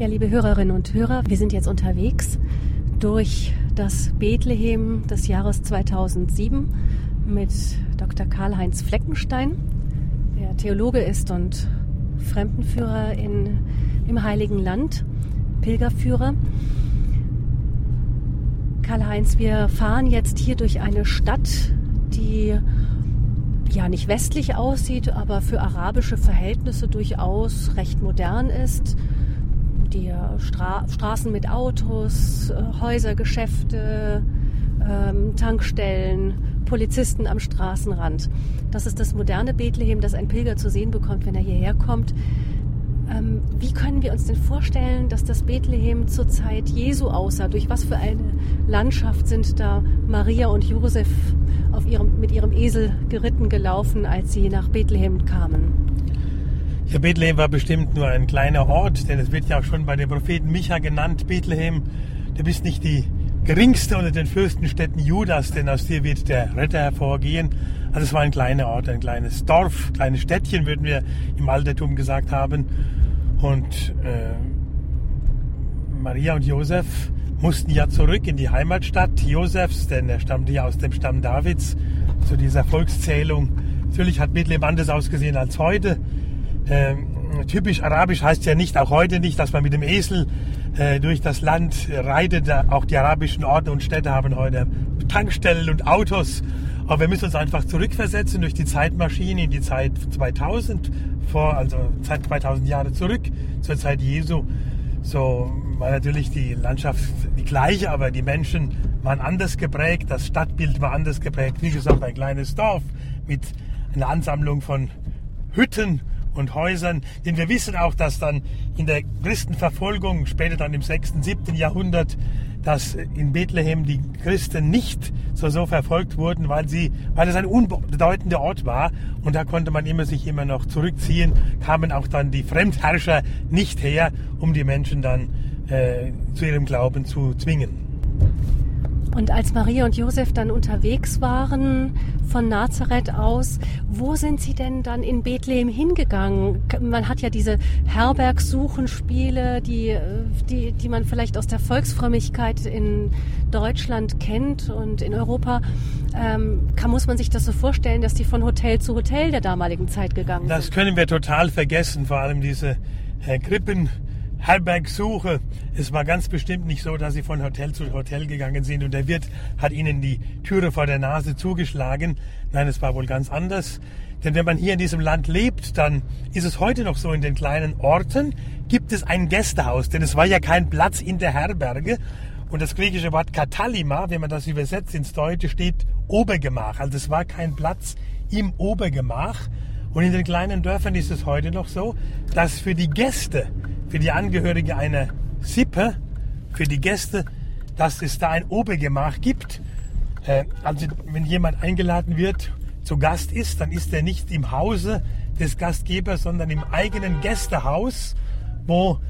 Ja, liebe Hörerinnen und Hörer, wir sind jetzt unterwegs durch das Bethlehem des Jahres 2007 mit Dr. Karl-Heinz Fleckenstein, der Theologe ist und Fremdenführer in, im Heiligen Land, Pilgerführer. Karl-Heinz, wir fahren jetzt hier durch eine Stadt, die ja nicht westlich aussieht, aber für arabische Verhältnisse durchaus recht modern ist die Stra Straßen mit Autos, äh, Häuser, Geschäfte, ähm, Tankstellen, Polizisten am Straßenrand. Das ist das moderne Bethlehem, das ein Pilger zu sehen bekommt, wenn er hierher kommt. Ähm, wie können wir uns denn vorstellen, dass das Bethlehem zur Zeit Jesu aussah? Durch was für eine Landschaft sind da Maria und Josef ihrem, mit ihrem Esel geritten gelaufen, als sie nach Bethlehem kamen? Ja, Bethlehem war bestimmt nur ein kleiner Ort, denn es wird ja auch schon bei dem Propheten Micha genannt, Bethlehem, du bist nicht die geringste unter den Fürstenstädten Judas, denn aus dir wird der Retter hervorgehen. Also es war ein kleiner Ort, ein kleines Dorf, kleines Städtchen, würden wir im Altertum gesagt haben. Und äh, Maria und Josef mussten ja zurück in die Heimatstadt Josefs, denn er stammte ja aus dem Stamm Davids zu dieser Volkszählung. Natürlich hat Bethlehem anders ausgesehen als heute. Ähm, typisch arabisch heißt ja nicht, auch heute nicht, dass man mit dem Esel äh, durch das Land reitet. Auch die arabischen Orte und Städte haben heute Tankstellen und Autos. Aber wir müssen uns einfach zurückversetzen durch die Zeitmaschine in die Zeit 2000, vor, also Zeit 2000 Jahre zurück, zur Zeit Jesu. So war natürlich die Landschaft die gleiche, aber die Menschen waren anders geprägt, das Stadtbild war anders geprägt. Wie gesagt, ein kleines Dorf mit einer Ansammlung von Hütten und Häusern. Denn wir wissen auch, dass dann in der Christenverfolgung, später dann im 6., 7. Jahrhundert, dass in Bethlehem die Christen nicht so, so verfolgt wurden, weil, sie, weil es ein unbedeutender Ort war und da konnte man immer sich immer noch zurückziehen, kamen auch dann die Fremdherrscher nicht her, um die Menschen dann äh, zu ihrem Glauben zu zwingen. Und als Maria und Josef dann unterwegs waren von Nazareth aus, wo sind sie denn dann in Bethlehem hingegangen? Man hat ja diese Herbergsuchenspiele, die, die, die man vielleicht aus der Volksfrömmigkeit in Deutschland kennt und in Europa. Ähm, kann, muss man sich das so vorstellen, dass die von Hotel zu Hotel der damaligen Zeit gegangen sind? Das können wir total vergessen, vor allem diese äh, Krippen Herbergsuche. Es war ganz bestimmt nicht so, dass sie von Hotel zu Hotel gegangen sind und der Wirt hat ihnen die Türe vor der Nase zugeschlagen. Nein, es war wohl ganz anders. Denn wenn man hier in diesem Land lebt, dann ist es heute noch so, in den kleinen Orten gibt es ein Gästehaus, denn es war ja kein Platz in der Herberge. Und das griechische Wort Katalima, wenn man das übersetzt ins Deutsche, steht Obergemach. Also es war kein Platz im Obergemach. Und in den kleinen Dörfern ist es heute noch so, dass für die Gäste für die Angehörige einer Sippe, für die Gäste, dass es da ein Obergemach gibt. Äh, also wenn jemand eingeladen wird, zu Gast ist, dann ist er nicht im Hause des Gastgebers, sondern im eigenen Gästehaus, wo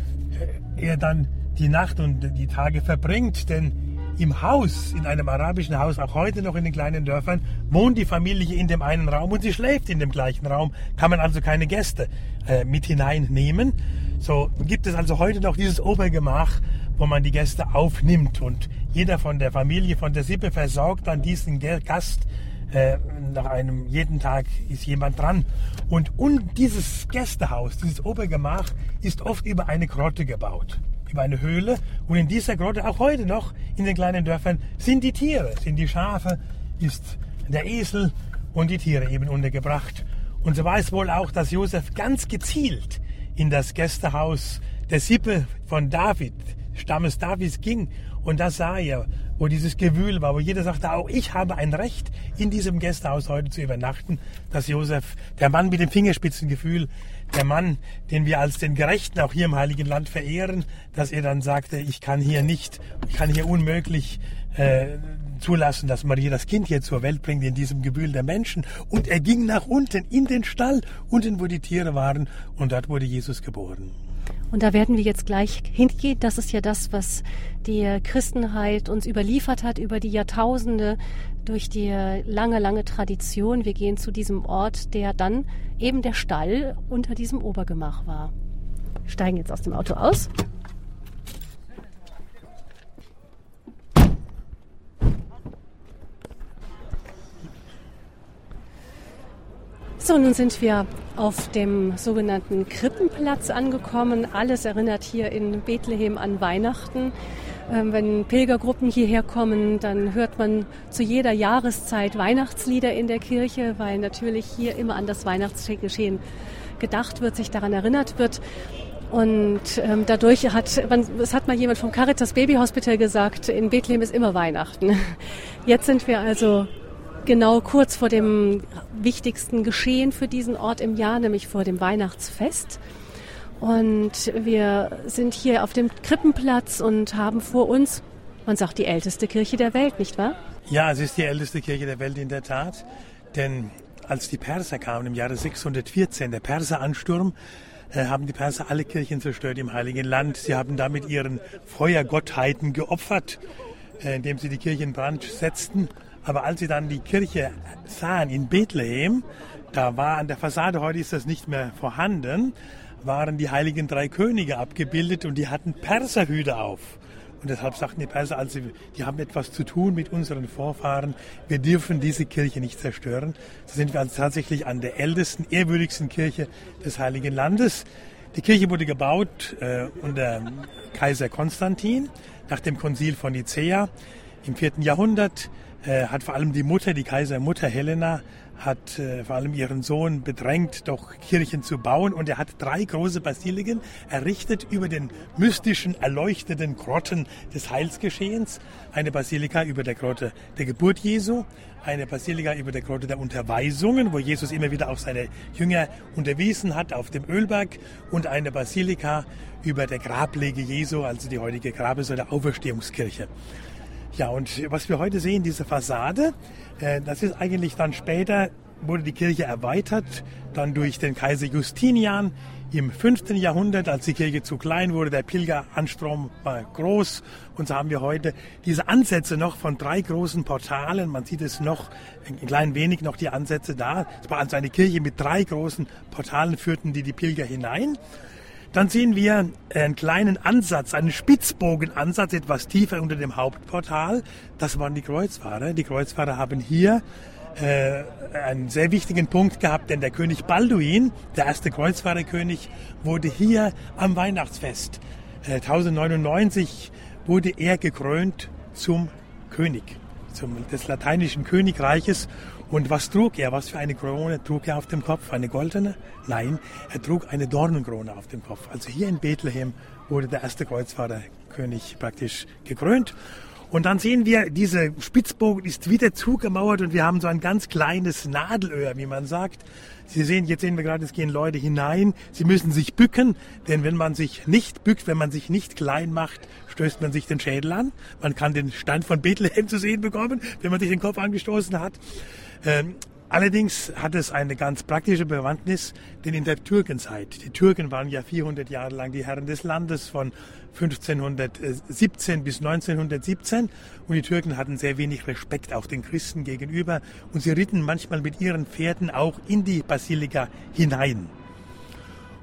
äh, er dann die Nacht und die Tage verbringt. Denn im Haus, in einem arabischen Haus, auch heute noch in den kleinen Dörfern, wohnt die Familie in dem einen Raum und sie schläft in dem gleichen Raum. Kann man also keine Gäste äh, mit hineinnehmen. So gibt es also heute noch dieses Obergemach, wo man die Gäste aufnimmt und jeder von der Familie, von der Sippe versorgt dann diesen Gast. Äh, nach einem jeden Tag ist jemand dran. Und, und dieses Gästehaus, dieses Obergemach, ist oft über eine Grotte gebaut, über eine Höhle. Und in dieser Grotte, auch heute noch in den kleinen Dörfern, sind die Tiere, sind die Schafe, ist der Esel und die Tiere eben untergebracht. Und so war es wohl auch, dass Josef ganz gezielt in das Gästehaus der Sippe von David, Stammes Davids ging. Und da sah er, wo dieses Gewühl war, wo jeder sagte, auch ich habe ein Recht, in diesem Gästehaus heute zu übernachten, dass Josef, der Mann mit dem Fingerspitzengefühl, der Mann, den wir als den Gerechten auch hier im Heiligen Land verehren, dass er dann sagte, ich kann hier nicht, ich kann hier unmöglich äh, zulassen, dass Maria das Kind hier zur Welt bringt in diesem Gewühl der Menschen. Und er ging nach unten in den Stall, unten wo die Tiere waren, und dort wurde Jesus geboren. Und da werden wir jetzt gleich hingehen. Das ist ja das, was die Christenheit uns überliefert hat über die Jahrtausende durch die lange, lange Tradition. Wir gehen zu diesem Ort, der dann eben der Stall unter diesem Obergemach war. Steigen jetzt aus dem Auto aus. So, nun sind wir auf dem sogenannten Krippenplatz angekommen. Alles erinnert hier in Bethlehem an Weihnachten. Ähm, wenn Pilgergruppen hierher kommen, dann hört man zu jeder Jahreszeit Weihnachtslieder in der Kirche, weil natürlich hier immer an das Weihnachtsgeschehen gedacht wird, sich daran erinnert wird. Und ähm, dadurch hat, man, es hat mal jemand vom Caritas Baby Hospital gesagt, in Bethlehem ist immer Weihnachten. Jetzt sind wir also genau kurz vor dem wichtigsten Geschehen für diesen Ort im Jahr, nämlich vor dem Weihnachtsfest. Und wir sind hier auf dem Krippenplatz und haben vor uns, man sagt, die älteste Kirche der Welt, nicht wahr? Ja, es ist die älteste Kirche der Welt in der Tat. Denn als die Perser kamen im Jahre 614, der Perseransturm, äh, haben die Perser alle Kirchen zerstört im Heiligen Land. Sie haben damit ihren Feuergottheiten geopfert, äh, indem sie die Kirche in Brand setzten. Aber als sie dann die Kirche sahen in Bethlehem, da war an der Fassade, heute ist das nicht mehr vorhanden, waren die heiligen drei Könige abgebildet und die hatten Perserhüte auf. Und deshalb sagten die Perser, also die haben etwas zu tun mit unseren Vorfahren. Wir dürfen diese Kirche nicht zerstören. So sind wir also tatsächlich an der ältesten, ehrwürdigsten Kirche des Heiligen Landes. Die Kirche wurde gebaut äh, unter Kaiser Konstantin nach dem Konzil von Nicea im vierten Jahrhundert. Äh, hat vor allem die Mutter, die Kaisermutter Helena, hat äh, vor allem ihren Sohn bedrängt, doch Kirchen zu bauen. Und er hat drei große Basiliken errichtet über den mystischen, erleuchteten Grotten des Heilsgeschehens. Eine Basilika über der Grotte der Geburt Jesu, eine Basilika über der Grotte der Unterweisungen, wo Jesus immer wieder auch seine Jünger unterwiesen hat auf dem Ölberg und eine Basilika über der Grablege Jesu, also die heutige Grabessäule Auferstehungskirche. Ja, und was wir heute sehen, diese Fassade, äh, das ist eigentlich dann später, wurde die Kirche erweitert, dann durch den Kaiser Justinian im 5. Jahrhundert, als die Kirche zu klein wurde, der Pilgeranstrom war groß und so haben wir heute diese Ansätze noch von drei großen Portalen. Man sieht es noch ein klein wenig noch die Ansätze da. Es war also eine Kirche mit drei großen Portalen führten die die Pilger hinein. Dann sehen wir einen kleinen Ansatz, einen Spitzbogenansatz etwas tiefer unter dem Hauptportal. Das waren die Kreuzfahrer. Die Kreuzfahrer haben hier äh, einen sehr wichtigen Punkt gehabt, denn der König Balduin, der erste Kreuzfahrerkönig, wurde hier am Weihnachtsfest äh, 1099 wurde er gekrönt zum König zum, des lateinischen Königreiches und was trug er? Was für eine Krone trug er auf dem Kopf? Eine goldene? Nein, er trug eine Dornenkrone auf dem Kopf. Also hier in Bethlehem wurde der erste Kreuzfahrerkönig praktisch gekrönt. Und dann sehen wir, diese Spitzbogen ist wieder zugemauert und wir haben so ein ganz kleines Nadelöhr, wie man sagt. Sie sehen, jetzt sehen wir gerade, es gehen Leute hinein. Sie müssen sich bücken, denn wenn man sich nicht bückt, wenn man sich nicht klein macht, stößt man sich den Schädel an. Man kann den Stein von Bethlehem zu sehen bekommen, wenn man sich den Kopf angestoßen hat. Ähm, allerdings hat es eine ganz praktische Bewandtnis, denn in der Türkenzeit, die Türken waren ja 400 Jahre lang die Herren des Landes von 1517 bis 1917 und die Türken hatten sehr wenig Respekt auch den Christen gegenüber und sie ritten manchmal mit ihren Pferden auch in die Basilika hinein.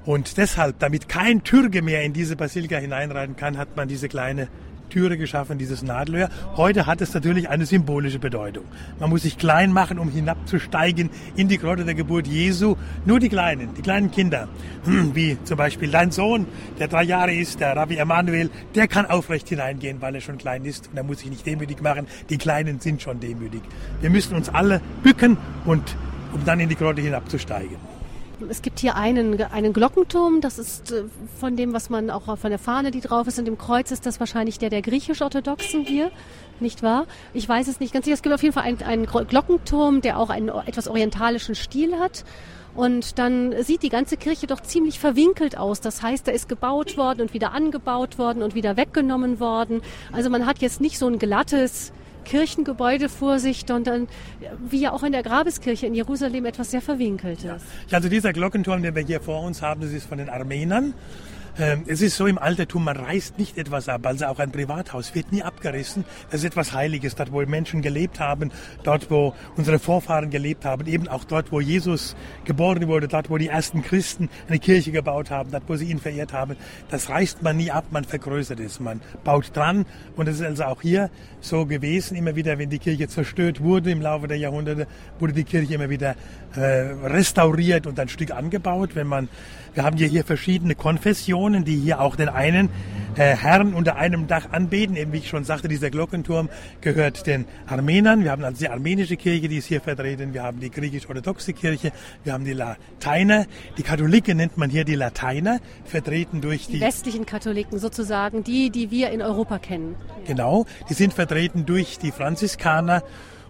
Und deshalb, damit kein Türke mehr in diese Basilika hineinreiten kann, hat man diese kleine Türe geschaffen, dieses Nadelöhr. Heute hat es natürlich eine symbolische Bedeutung. Man muss sich klein machen, um hinabzusteigen in die Grotte der Geburt Jesu. Nur die Kleinen, die kleinen Kinder, hm, wie zum Beispiel dein Sohn, der drei Jahre ist, der Rabbi Emanuel, der kann aufrecht hineingehen, weil er schon klein ist und er muss sich nicht demütig machen. Die Kleinen sind schon demütig. Wir müssen uns alle bücken und um dann in die Grotte hinabzusteigen. Es gibt hier einen, einen Glockenturm, das ist äh, von dem, was man auch von der Fahne, die drauf ist, und dem Kreuz ist das wahrscheinlich der der griechisch-orthodoxen hier, nicht wahr? Ich weiß es nicht ganz sicher. Es gibt auf jeden Fall einen, einen Glockenturm, der auch einen etwas orientalischen Stil hat. Und dann sieht die ganze Kirche doch ziemlich verwinkelt aus. Das heißt, da ist gebaut worden und wieder angebaut worden und wieder weggenommen worden. Also man hat jetzt nicht so ein glattes, Kirchengebäude vor sich, sondern wie ja auch in der Grabeskirche in Jerusalem etwas sehr Verwinkeltes. Ja. Also dieser Glockenturm, den wir hier vor uns haben, das ist von den Armenern. Ähm, es ist so im Altertum, man reißt nicht etwas ab. Also auch ein Privathaus wird nie abgerissen. Das ist etwas Heiliges, dort wo Menschen gelebt haben, dort wo unsere Vorfahren gelebt haben, eben auch dort, wo Jesus geboren wurde, dort, wo die ersten Christen eine Kirche gebaut haben, dort, wo sie ihn verehrt haben. Das reißt man nie ab, man vergrößert es, man baut dran. Und es ist also auch hier so gewesen, immer wieder, wenn die Kirche zerstört wurde im Laufe der Jahrhunderte, wurde die Kirche immer wieder äh, restauriert und ein Stück angebaut. Wenn man, wir haben hier, hier verschiedene Konfessionen, die hier auch den einen äh, Herrn unter einem Dach anbeten. Eben wie ich schon sagte, dieser Glockenturm gehört den Armenern. Wir haben also die armenische Kirche, die ist hier vertreten. Wir haben die griechisch-orthodoxe Kirche. Wir haben die Lateiner. Die Katholiken nennt man hier die Lateiner, vertreten durch die, die westlichen Katholiken sozusagen, die, die wir in Europa kennen. Genau, die sind vertreten durch die Franziskaner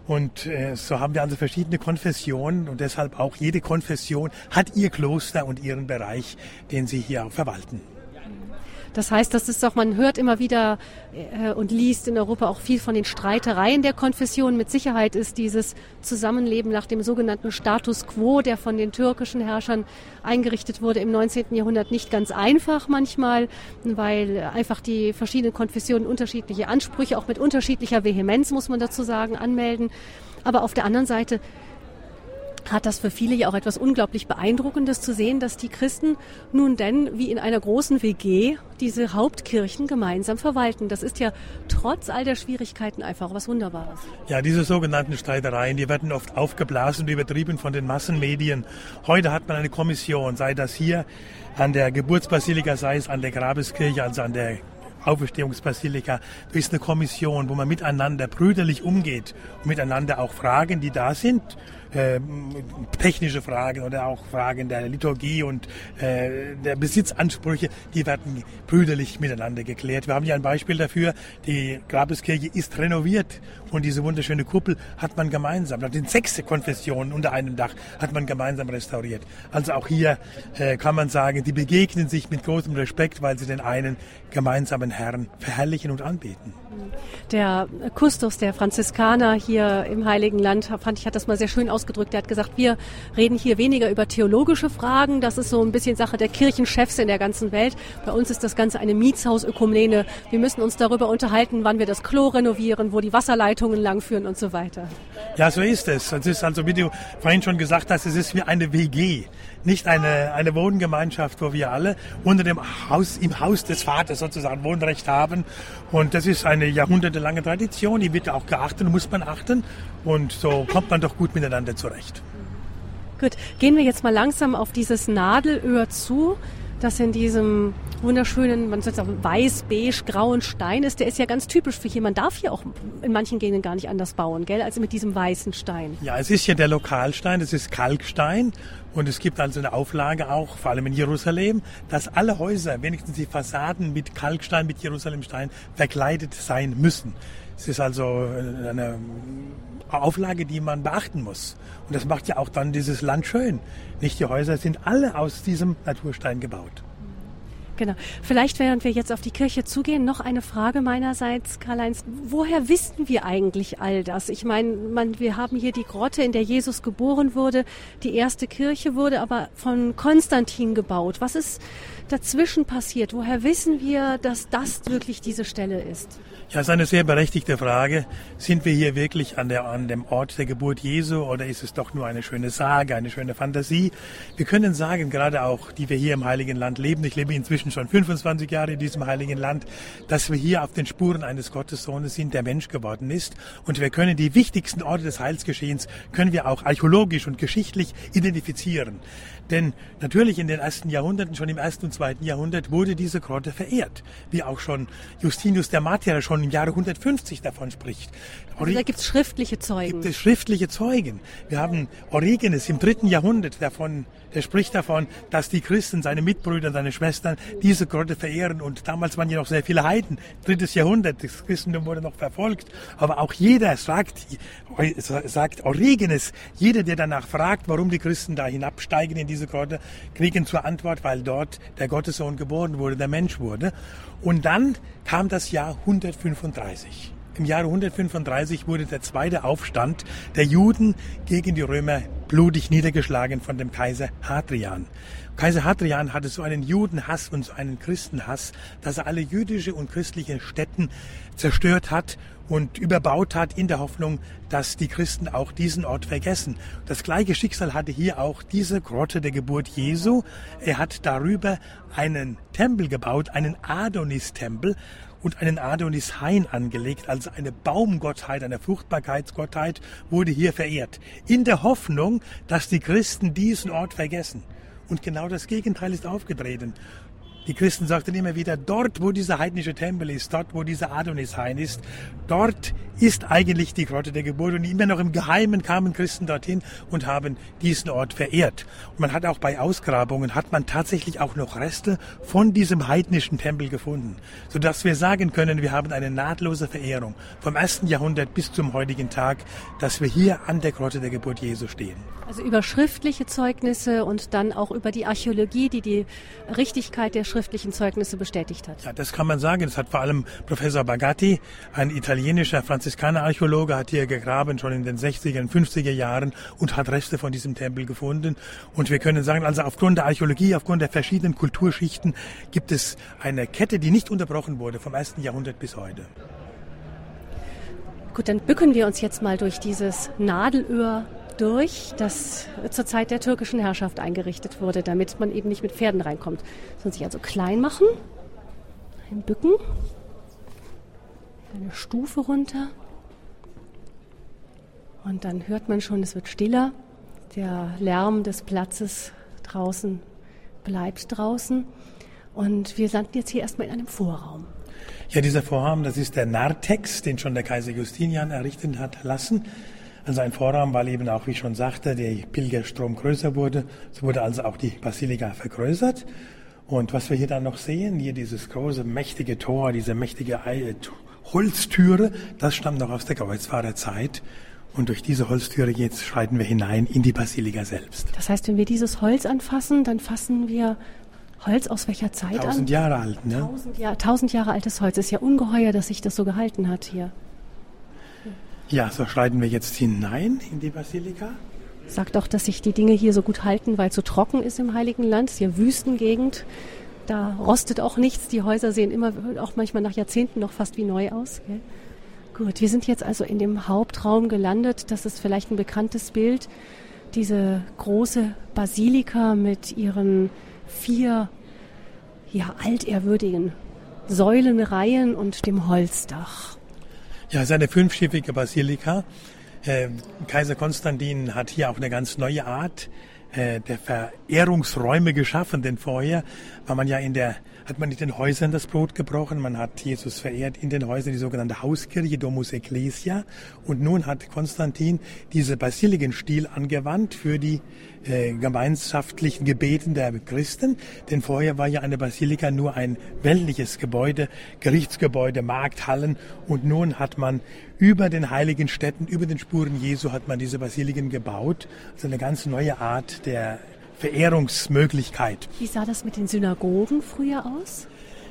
und äh, so haben wir also verschiedene Konfessionen und deshalb auch jede Konfession hat ihr Kloster und ihren Bereich, den sie hier auch verwalten. Das heißt, das ist doch, man hört immer wieder äh, und liest in Europa auch viel von den Streitereien der Konfessionen. Mit Sicherheit ist dieses Zusammenleben nach dem sogenannten Status quo, der von den türkischen Herrschern eingerichtet wurde im 19. Jahrhundert, nicht ganz einfach manchmal, weil einfach die verschiedenen Konfessionen unterschiedliche Ansprüche, auch mit unterschiedlicher Vehemenz, muss man dazu sagen, anmelden. Aber auf der anderen Seite hat das für viele ja auch etwas unglaublich Beeindruckendes zu sehen, dass die Christen nun denn wie in einer großen WG diese Hauptkirchen gemeinsam verwalten. Das ist ja trotz all der Schwierigkeiten einfach was Wunderbares. Ja, diese sogenannten Streitereien, die werden oft aufgeblasen und übertrieben von den Massenmedien. Heute hat man eine Kommission, sei das hier an der Geburtsbasilika, sei es an der Grabeskirche, also an der Auferstehungsbasilika. Da ist eine Kommission, wo man miteinander brüderlich umgeht und miteinander auch Fragen, die da sind, äh, technische Fragen oder auch Fragen der Liturgie und äh, der Besitzansprüche, die werden brüderlich miteinander geklärt. Wir haben hier ein Beispiel dafür. Die Grabeskirche ist renoviert und diese wunderschöne Kuppel hat man gemeinsam, den sechs Konfessionen unter einem Dach hat man gemeinsam restauriert. Also auch hier äh, kann man sagen, die begegnen sich mit großem Respekt, weil sie den einen gemeinsamen Herrn verherrlichen und anbeten. Der Kustos der Franziskaner hier im Heiligen Land, fand ich, hat das mal sehr schön ausgedrückt. Er hat gesagt, wir reden hier weniger über theologische Fragen. Das ist so ein bisschen Sache der Kirchenchefs in der ganzen Welt. Bei uns ist das Ganze eine Mietshausökumene. Wir müssen uns darüber unterhalten, wann wir das Klo renovieren, wo die Wasserleitungen langführen und so weiter. Ja, so ist es. Es ist also, wie du vorhin schon gesagt hast, es ist wie eine WG nicht eine, eine Wohngemeinschaft, wo wir alle unter dem Haus, im Haus des Vaters sozusagen Wohnrecht haben. Und das ist eine jahrhundertelange Tradition, die wird auch geachtet muss man achten. Und so kommt man doch gut miteinander zurecht. Gut, gehen wir jetzt mal langsam auf dieses Nadelöhr zu, das in diesem wunderschönen, man soll sagen, weiß-beige-grauen Stein ist. Der ist ja ganz typisch für hier. Man darf hier auch in manchen Gegenden gar nicht anders bauen, gell, als mit diesem weißen Stein. Ja, es ist ja der Lokalstein, das ist Kalkstein und es gibt also eine Auflage auch, vor allem in Jerusalem, dass alle Häuser, wenigstens die Fassaden mit Kalkstein, mit Jerusalemstein verkleidet sein müssen. Es ist also eine Auflage, die man beachten muss. Und das macht ja auch dann dieses Land schön. Nicht die Häuser sind alle aus diesem Naturstein gebaut. Genau. Vielleicht, während wir jetzt auf die Kirche zugehen, noch eine Frage meinerseits, Karl-Heinz. Woher wissen wir eigentlich all das? Ich meine, man, wir haben hier die Grotte, in der Jesus geboren wurde. Die erste Kirche wurde aber von Konstantin gebaut. Was ist dazwischen passiert? Woher wissen wir, dass das wirklich diese Stelle ist? Ja, ist eine sehr berechtigte Frage. Sind wir hier wirklich an, der, an dem Ort der Geburt Jesu oder ist es doch nur eine schöne Sage, eine schöne Fantasie? Wir können sagen, gerade auch, die wir hier im Heiligen Land leben, ich lebe inzwischen schon 25 Jahre in diesem Heiligen Land, dass wir hier auf den Spuren eines Gottessohnes sind, der Mensch geworden ist. Und wir können die wichtigsten Orte des Heilsgeschehens, können wir auch archäologisch und geschichtlich identifizieren. Denn natürlich in den ersten Jahrhunderten, schon im ersten und zweiten Jahrhundert, wurde diese Grotte verehrt. Wie auch schon Justinus der Martyrer schon im Jahre 150 davon spricht. Also da gibt es schriftliche Zeugen. Gibt es schriftliche Zeugen. Wir haben Origenes im dritten Jahrhundert davon, der spricht davon, dass die Christen, seine Mitbrüder, seine Schwestern diese Grotte verehren. Und damals waren ja noch sehr viele Heiden. Drittes Jahrhundert, das Christentum wurde noch verfolgt. Aber auch jeder sagt, sagt Origenes, jeder, der danach fragt, warum die Christen da hinabsteigen in diese Grotte, kriegen zur Antwort, weil dort der Gottessohn geboren wurde, der Mensch wurde. Und dann kam das Jahr 135. Im Jahre 135 wurde der zweite Aufstand der Juden gegen die Römer blutig niedergeschlagen von dem Kaiser Hadrian. Kaiser Hadrian hatte so einen Judenhass und so einen Christenhass, dass er alle jüdische und christliche Städten zerstört hat und überbaut hat in der Hoffnung, dass die Christen auch diesen Ort vergessen. Das gleiche Schicksal hatte hier auch diese Grotte der Geburt Jesu. Er hat darüber einen Tempel gebaut, einen Adonis-Tempel und einen Adonis-Hain angelegt, also eine Baumgottheit, eine Fruchtbarkeitsgottheit wurde hier verehrt. In der Hoffnung, dass die Christen diesen Ort vergessen. Und genau das Gegenteil ist aufgetreten. Die Christen sagten immer wieder, dort, wo dieser heidnische Tempel ist, dort, wo dieser Adonishain ist, dort ist eigentlich die Grotte der Geburt. Und immer noch im Geheimen kamen Christen dorthin und haben diesen Ort verehrt. Und man hat auch bei Ausgrabungen, hat man tatsächlich auch noch Reste von diesem heidnischen Tempel gefunden. Sodass wir sagen können, wir haben eine nahtlose Verehrung vom ersten Jahrhundert bis zum heutigen Tag, dass wir hier an der Grotte der Geburt Jesu stehen. Also über schriftliche Zeugnisse und dann auch über die Archäologie, die die Richtigkeit der schriftlichen Zeugnisse bestätigt hat. Ja, das kann man sagen. Das hat vor allem Professor Bagatti, ein italienischer Franziskanerarchäologe, hat hier gegraben, schon in den 60er und 50er Jahren und hat Reste von diesem Tempel gefunden. Und wir können sagen, also aufgrund der Archäologie, aufgrund der verschiedenen Kulturschichten gibt es eine Kette, die nicht unterbrochen wurde vom ersten Jahrhundert bis heute. Gut, dann bücken wir uns jetzt mal durch dieses Nadelöhr durch, das zur Zeit der türkischen Herrschaft eingerichtet wurde, damit man eben nicht mit Pferden reinkommt. Sollen sich also klein machen, einbücken, eine Stufe runter und dann hört man schon, es wird stiller. Der Lärm des Platzes draußen bleibt draußen und wir landen jetzt hier erstmal in einem Vorraum. Ja, dieser Vorraum, das ist der Narthex, den schon der Kaiser Justinian errichten hat lassen. Also ein Vorraum, weil eben auch, wie ich schon sagte, der Pilgerstrom größer wurde. So wurde also auch die Basilika vergrößert. Und was wir hier dann noch sehen, hier dieses große, mächtige Tor, diese mächtige Holztüre, das stammt noch aus der Kreuzfahrerzeit. Und durch diese Holztüre jetzt schreiten wir hinein in die Basilika selbst. Das heißt, wenn wir dieses Holz anfassen, dann fassen wir Holz aus welcher Zeit tausend an? Tausend Jahre alt, ne? Tausend, Jahr, tausend Jahre altes Holz. Ist ja ungeheuer, dass sich das so gehalten hat hier. Ja, so schreiten wir jetzt hinein in die Basilika. Sagt doch, dass sich die Dinge hier so gut halten, weil es so trocken ist im Heiligen Land. Ist ja Wüstengegend. Da rostet auch nichts. Die Häuser sehen immer, auch manchmal nach Jahrzehnten noch fast wie neu aus. Gell? Gut, wir sind jetzt also in dem Hauptraum gelandet. Das ist vielleicht ein bekanntes Bild. Diese große Basilika mit ihren vier ja, altehrwürdigen Säulenreihen und dem Holzdach. Ja, es ist eine fünfschiffige Basilika. Äh, Kaiser Konstantin hat hier auch eine ganz neue Art äh, der Verehrungsräume geschaffen, denn vorher war man ja in der hat man in den Häusern das Brot gebrochen, man hat Jesus verehrt in den Häusern, die sogenannte Hauskirche, Domus Ecclesia. Und nun hat Konstantin diese Basilikenstil angewandt für die äh, gemeinschaftlichen Gebeten der Christen. Denn vorher war ja eine Basilika nur ein weltliches Gebäude, Gerichtsgebäude, Markthallen. Und nun hat man über den heiligen Städten, über den Spuren Jesu hat man diese Basiliken gebaut. Also eine ganz neue Art der Verehrungsmöglichkeit. Wie sah das mit den Synagogen früher aus?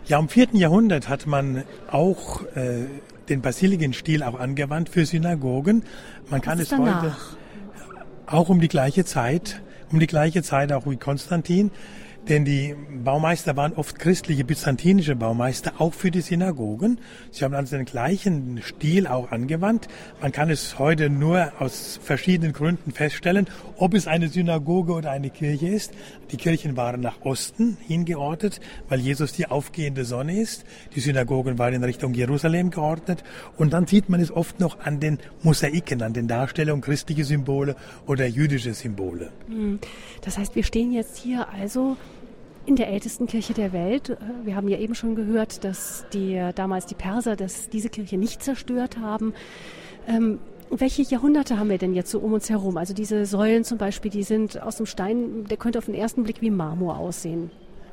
Ja, im vierten Jahrhundert hat man auch äh, den Basilikenstil auch angewandt für Synagogen. Man kann es danach? heute auch um die gleiche Zeit, um die gleiche Zeit auch wie Konstantin. Denn die Baumeister waren oft christliche byzantinische Baumeister, auch für die Synagogen. Sie haben also den gleichen Stil auch angewandt. Man kann es heute nur aus verschiedenen Gründen feststellen, ob es eine Synagoge oder eine Kirche ist. Die Kirchen waren nach Osten hingeordnet, weil Jesus die aufgehende Sonne ist. Die Synagogen waren in Richtung Jerusalem geordnet. Und dann sieht man es oft noch an den Mosaiken, an den Darstellungen christliche Symbole oder jüdische Symbole. Hm. Das heißt, wir stehen jetzt hier also in der ältesten Kirche der Welt. Äh, wir haben ja eben schon gehört, dass die, damals die Perser dass diese Kirche nicht zerstört haben. Ähm, welche Jahrhunderte haben wir denn jetzt so um uns herum? Also diese Säulen zum Beispiel, die sind aus dem Stein, der könnte auf den ersten Blick wie Marmor aussehen.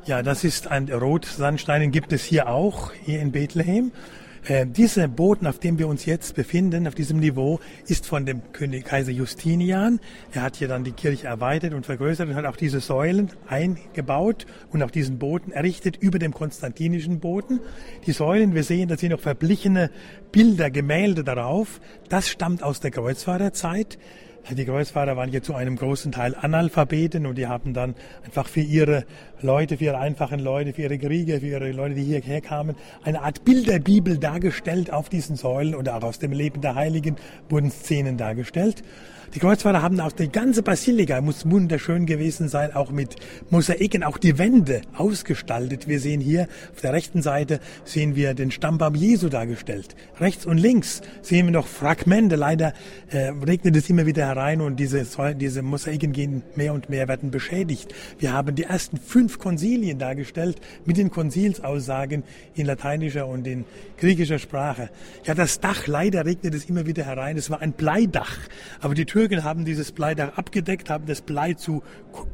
Ja, das ist ein Rotsandstein, den gibt es hier auch, hier in Bethlehem. Äh, dieser Boden, auf dem wir uns jetzt befinden, auf diesem Niveau, ist von dem König Kaiser Justinian. Er hat hier dann die Kirche erweitert und vergrößert und hat auch diese Säulen eingebaut und auch diesen Boden errichtet über dem konstantinischen Boden. Die Säulen, wir sehen, da sind noch verblichene Bilder, Gemälde darauf. Das stammt aus der Kreuzfahrerzeit. Die Kreuzfahrer waren hier zu einem großen Teil Analphabeten und die haben dann einfach für ihre Leute, für ihre einfachen Leute, für ihre Krieger, für ihre Leute, die hierher kamen, eine Art Bilderbibel dargestellt auf diesen Säulen und auch aus dem Leben der Heiligen wurden Szenen dargestellt. Die Kreuzfahrer haben auch die ganze Basilika, muss wunderschön gewesen sein, auch mit Mosaiken, auch die Wände ausgestaltet. Wir sehen hier auf der rechten Seite sehen wir den Stammbaum Jesu dargestellt. Rechts und links sehen wir noch Fragmente. Leider äh, regnet es immer wieder herein und diese, diese Mosaiken gehen mehr und mehr, werden beschädigt. Wir haben die ersten fünf Konzilien dargestellt mit den Konzilsaussagen in lateinischer und in griechischer Sprache. Ja, das Dach, leider regnet es immer wieder herein. Es war ein Bleidach, aber die Türken haben dieses Bleidach abgedeckt, haben das Blei zu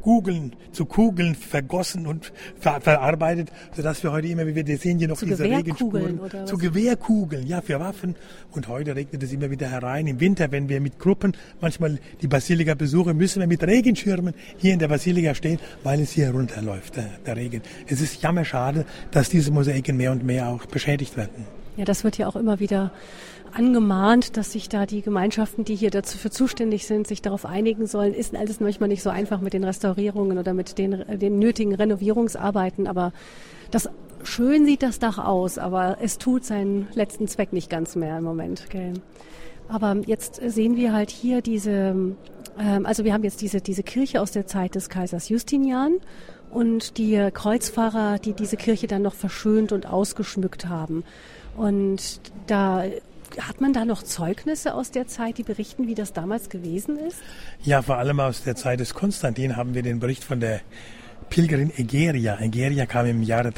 Kugeln, zu Kugeln vergossen und ver verarbeitet, sodass wir heute immer wieder, wir sehen hier noch zu diese Regenspuren. Zu Gewehrkugeln, ja, für Waffen. Und heute regnet es immer wieder herein. Im Winter, wenn wir mit Gruppen manchmal die Basilika besuchen, müssen wir mit Regenschirmen hier in der Basilika stehen, weil es hier runterläuft, der, der Regen. Es ist jammerschade, dass diese Mosaiken mehr und mehr auch beschädigt werden. Ja, das wird ja auch immer wieder angemahnt, dass sich da die Gemeinschaften, die hier dafür zuständig sind, sich darauf einigen sollen. Ist alles manchmal nicht so einfach mit den Restaurierungen oder mit den, den nötigen Renovierungsarbeiten, aber das schön sieht das Dach aus, aber es tut seinen letzten Zweck nicht ganz mehr im Moment. Gell? Aber jetzt sehen wir halt hier diese, ähm, also wir haben jetzt diese, diese Kirche aus der Zeit des Kaisers Justinian und die Kreuzfahrer, die diese Kirche dann noch verschönt und ausgeschmückt haben. Und da hat man da noch Zeugnisse aus der Zeit, die berichten, wie das damals gewesen ist? Ja, vor allem aus der Zeit des Konstantin haben wir den Bericht von der Pilgerin Egeria. Egeria kam im Jahre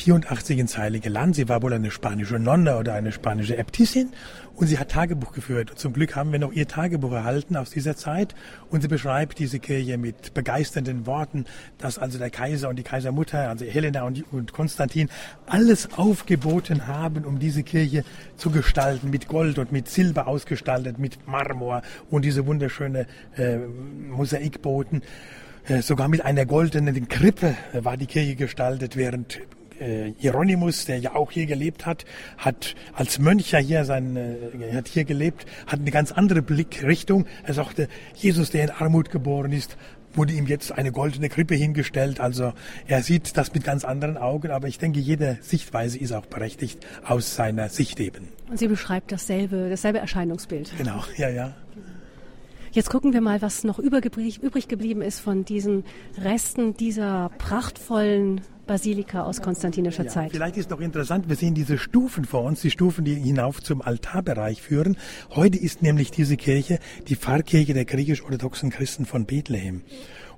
384 ins Heilige Land. Sie war wohl eine spanische Nonne oder eine spanische Äbtissin und sie hat Tagebuch geführt. Und zum Glück haben wir noch ihr Tagebuch erhalten aus dieser Zeit und sie beschreibt diese Kirche mit begeisternden Worten, dass also der Kaiser und die Kaisermutter, also Helena und, und Konstantin, alles aufgeboten haben, um diese Kirche zu gestalten, mit Gold und mit Silber ausgestaltet, mit Marmor und diese wunderschöne äh, Mosaikboten. Äh, sogar mit einer goldenen Krippe war die Kirche gestaltet, während äh, Hieronymus, der ja auch hier gelebt hat, hat als Mönch ja hier sein, äh, hat hier gelebt, hat eine ganz andere Blickrichtung. Er sagte, Jesus, der in Armut geboren ist, wurde ihm jetzt eine goldene Krippe hingestellt. Also er sieht das mit ganz anderen Augen, aber ich denke, jede Sichtweise ist auch berechtigt aus seiner Sicht eben. Und sie beschreibt dasselbe, dasselbe Erscheinungsbild. Genau, ja, ja. Jetzt gucken wir mal, was noch übrig geblieben ist von diesen Resten dieser prachtvollen Basilika aus konstantinischer ja, Zeit. Vielleicht ist noch interessant, wir sehen diese Stufen vor uns, die Stufen, die hinauf zum Altarbereich führen. Heute ist nämlich diese Kirche die Pfarrkirche der griechisch-orthodoxen Christen von Bethlehem.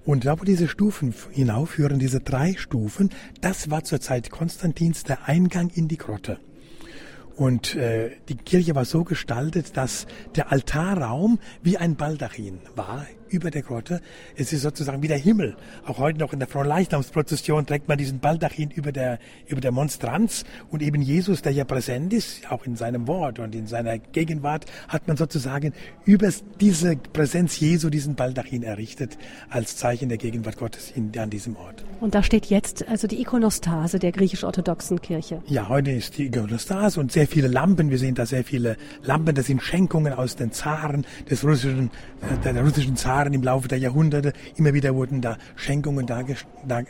Und da, wo diese Stufen hinaufführen, diese drei Stufen, das war zur Zeit Konstantins der Eingang in die Grotte. Und äh, die Kirche war so gestaltet, dass der Altarraum wie ein Baldachin war über der Grotte. Es ist sozusagen wie der Himmel. Auch heute noch in der Fronleichnamsprozession trägt man diesen Baldachin über der, über der Monstranz. Und eben Jesus, der ja präsent ist, auch in seinem Wort und in seiner Gegenwart, hat man sozusagen über diese Präsenz Jesu diesen Baldachin errichtet, als Zeichen der Gegenwart Gottes in, an diesem Ort. Und da steht jetzt also die Ikonostase der griechisch-orthodoxen Kirche. Ja, heute ist die Ikonostase und sehr viele Lampen. Wir sehen da sehr viele Lampen. Das sind Schenkungen aus den Zaren des russischen, äh, der russischen Zaren Jahren, im Laufe der Jahrhunderte, immer wieder wurden da Schenkungen da, da äh,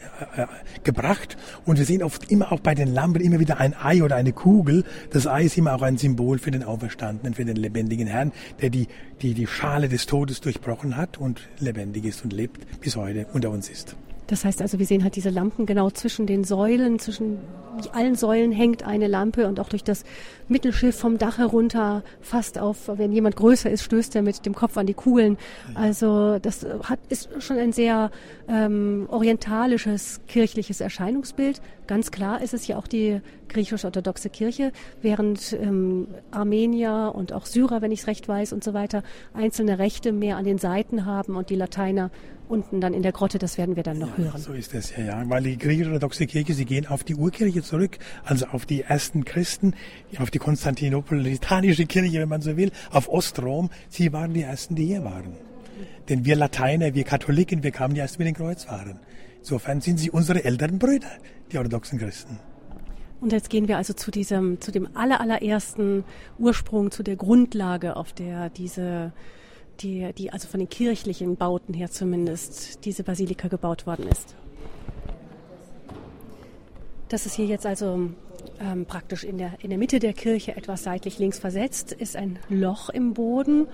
gebracht. Und wir sehen oft immer auch bei den Lampen immer wieder ein Ei oder eine Kugel. Das Ei ist immer auch ein Symbol für den Auferstandenen, für den lebendigen Herrn, der die, die, die Schale des Todes durchbrochen hat und lebendig ist und lebt bis heute unter uns ist. Das heißt also, wir sehen halt diese Lampen genau zwischen den Säulen, zwischen allen Säulen hängt eine Lampe und auch durch das Mittelschiff vom Dach herunter fast auf, wenn jemand größer ist, stößt er mit dem Kopf an die Kugeln. Also das hat, ist schon ein sehr ähm, orientalisches kirchliches Erscheinungsbild. Ganz klar ist es ja auch die griechisch-orthodoxe Kirche, während ähm, Armenier und auch Syrer, wenn ich es recht weiß und so weiter, einzelne Rechte mehr an den Seiten haben und die Lateiner unten dann in der Grotte, das werden wir dann noch ja, hören. So ist es ja, ja. Weil die griechisch-orthodoxe Kirche, sie gehen auf die Urkirche zurück, also auf die ersten Christen, auf die konstantinopolitanische Kirche, wenn man so will, auf Ostrom. Sie waren die ersten, die hier waren. Denn wir Lateiner, wir Katholiken, wir kamen ja erst mit den Kreuzfahrern. Insofern sind sie unsere älteren Brüder, die orthodoxen Christen. Und jetzt gehen wir also zu diesem, zu dem allerallerersten Ursprung, zu der Grundlage, auf der diese die, die also von den kirchlichen Bauten her zumindest diese Basilika gebaut worden ist. Das ist hier jetzt also ähm, praktisch in der, in der Mitte der Kirche, etwas seitlich links versetzt, ist ein Loch im Boden,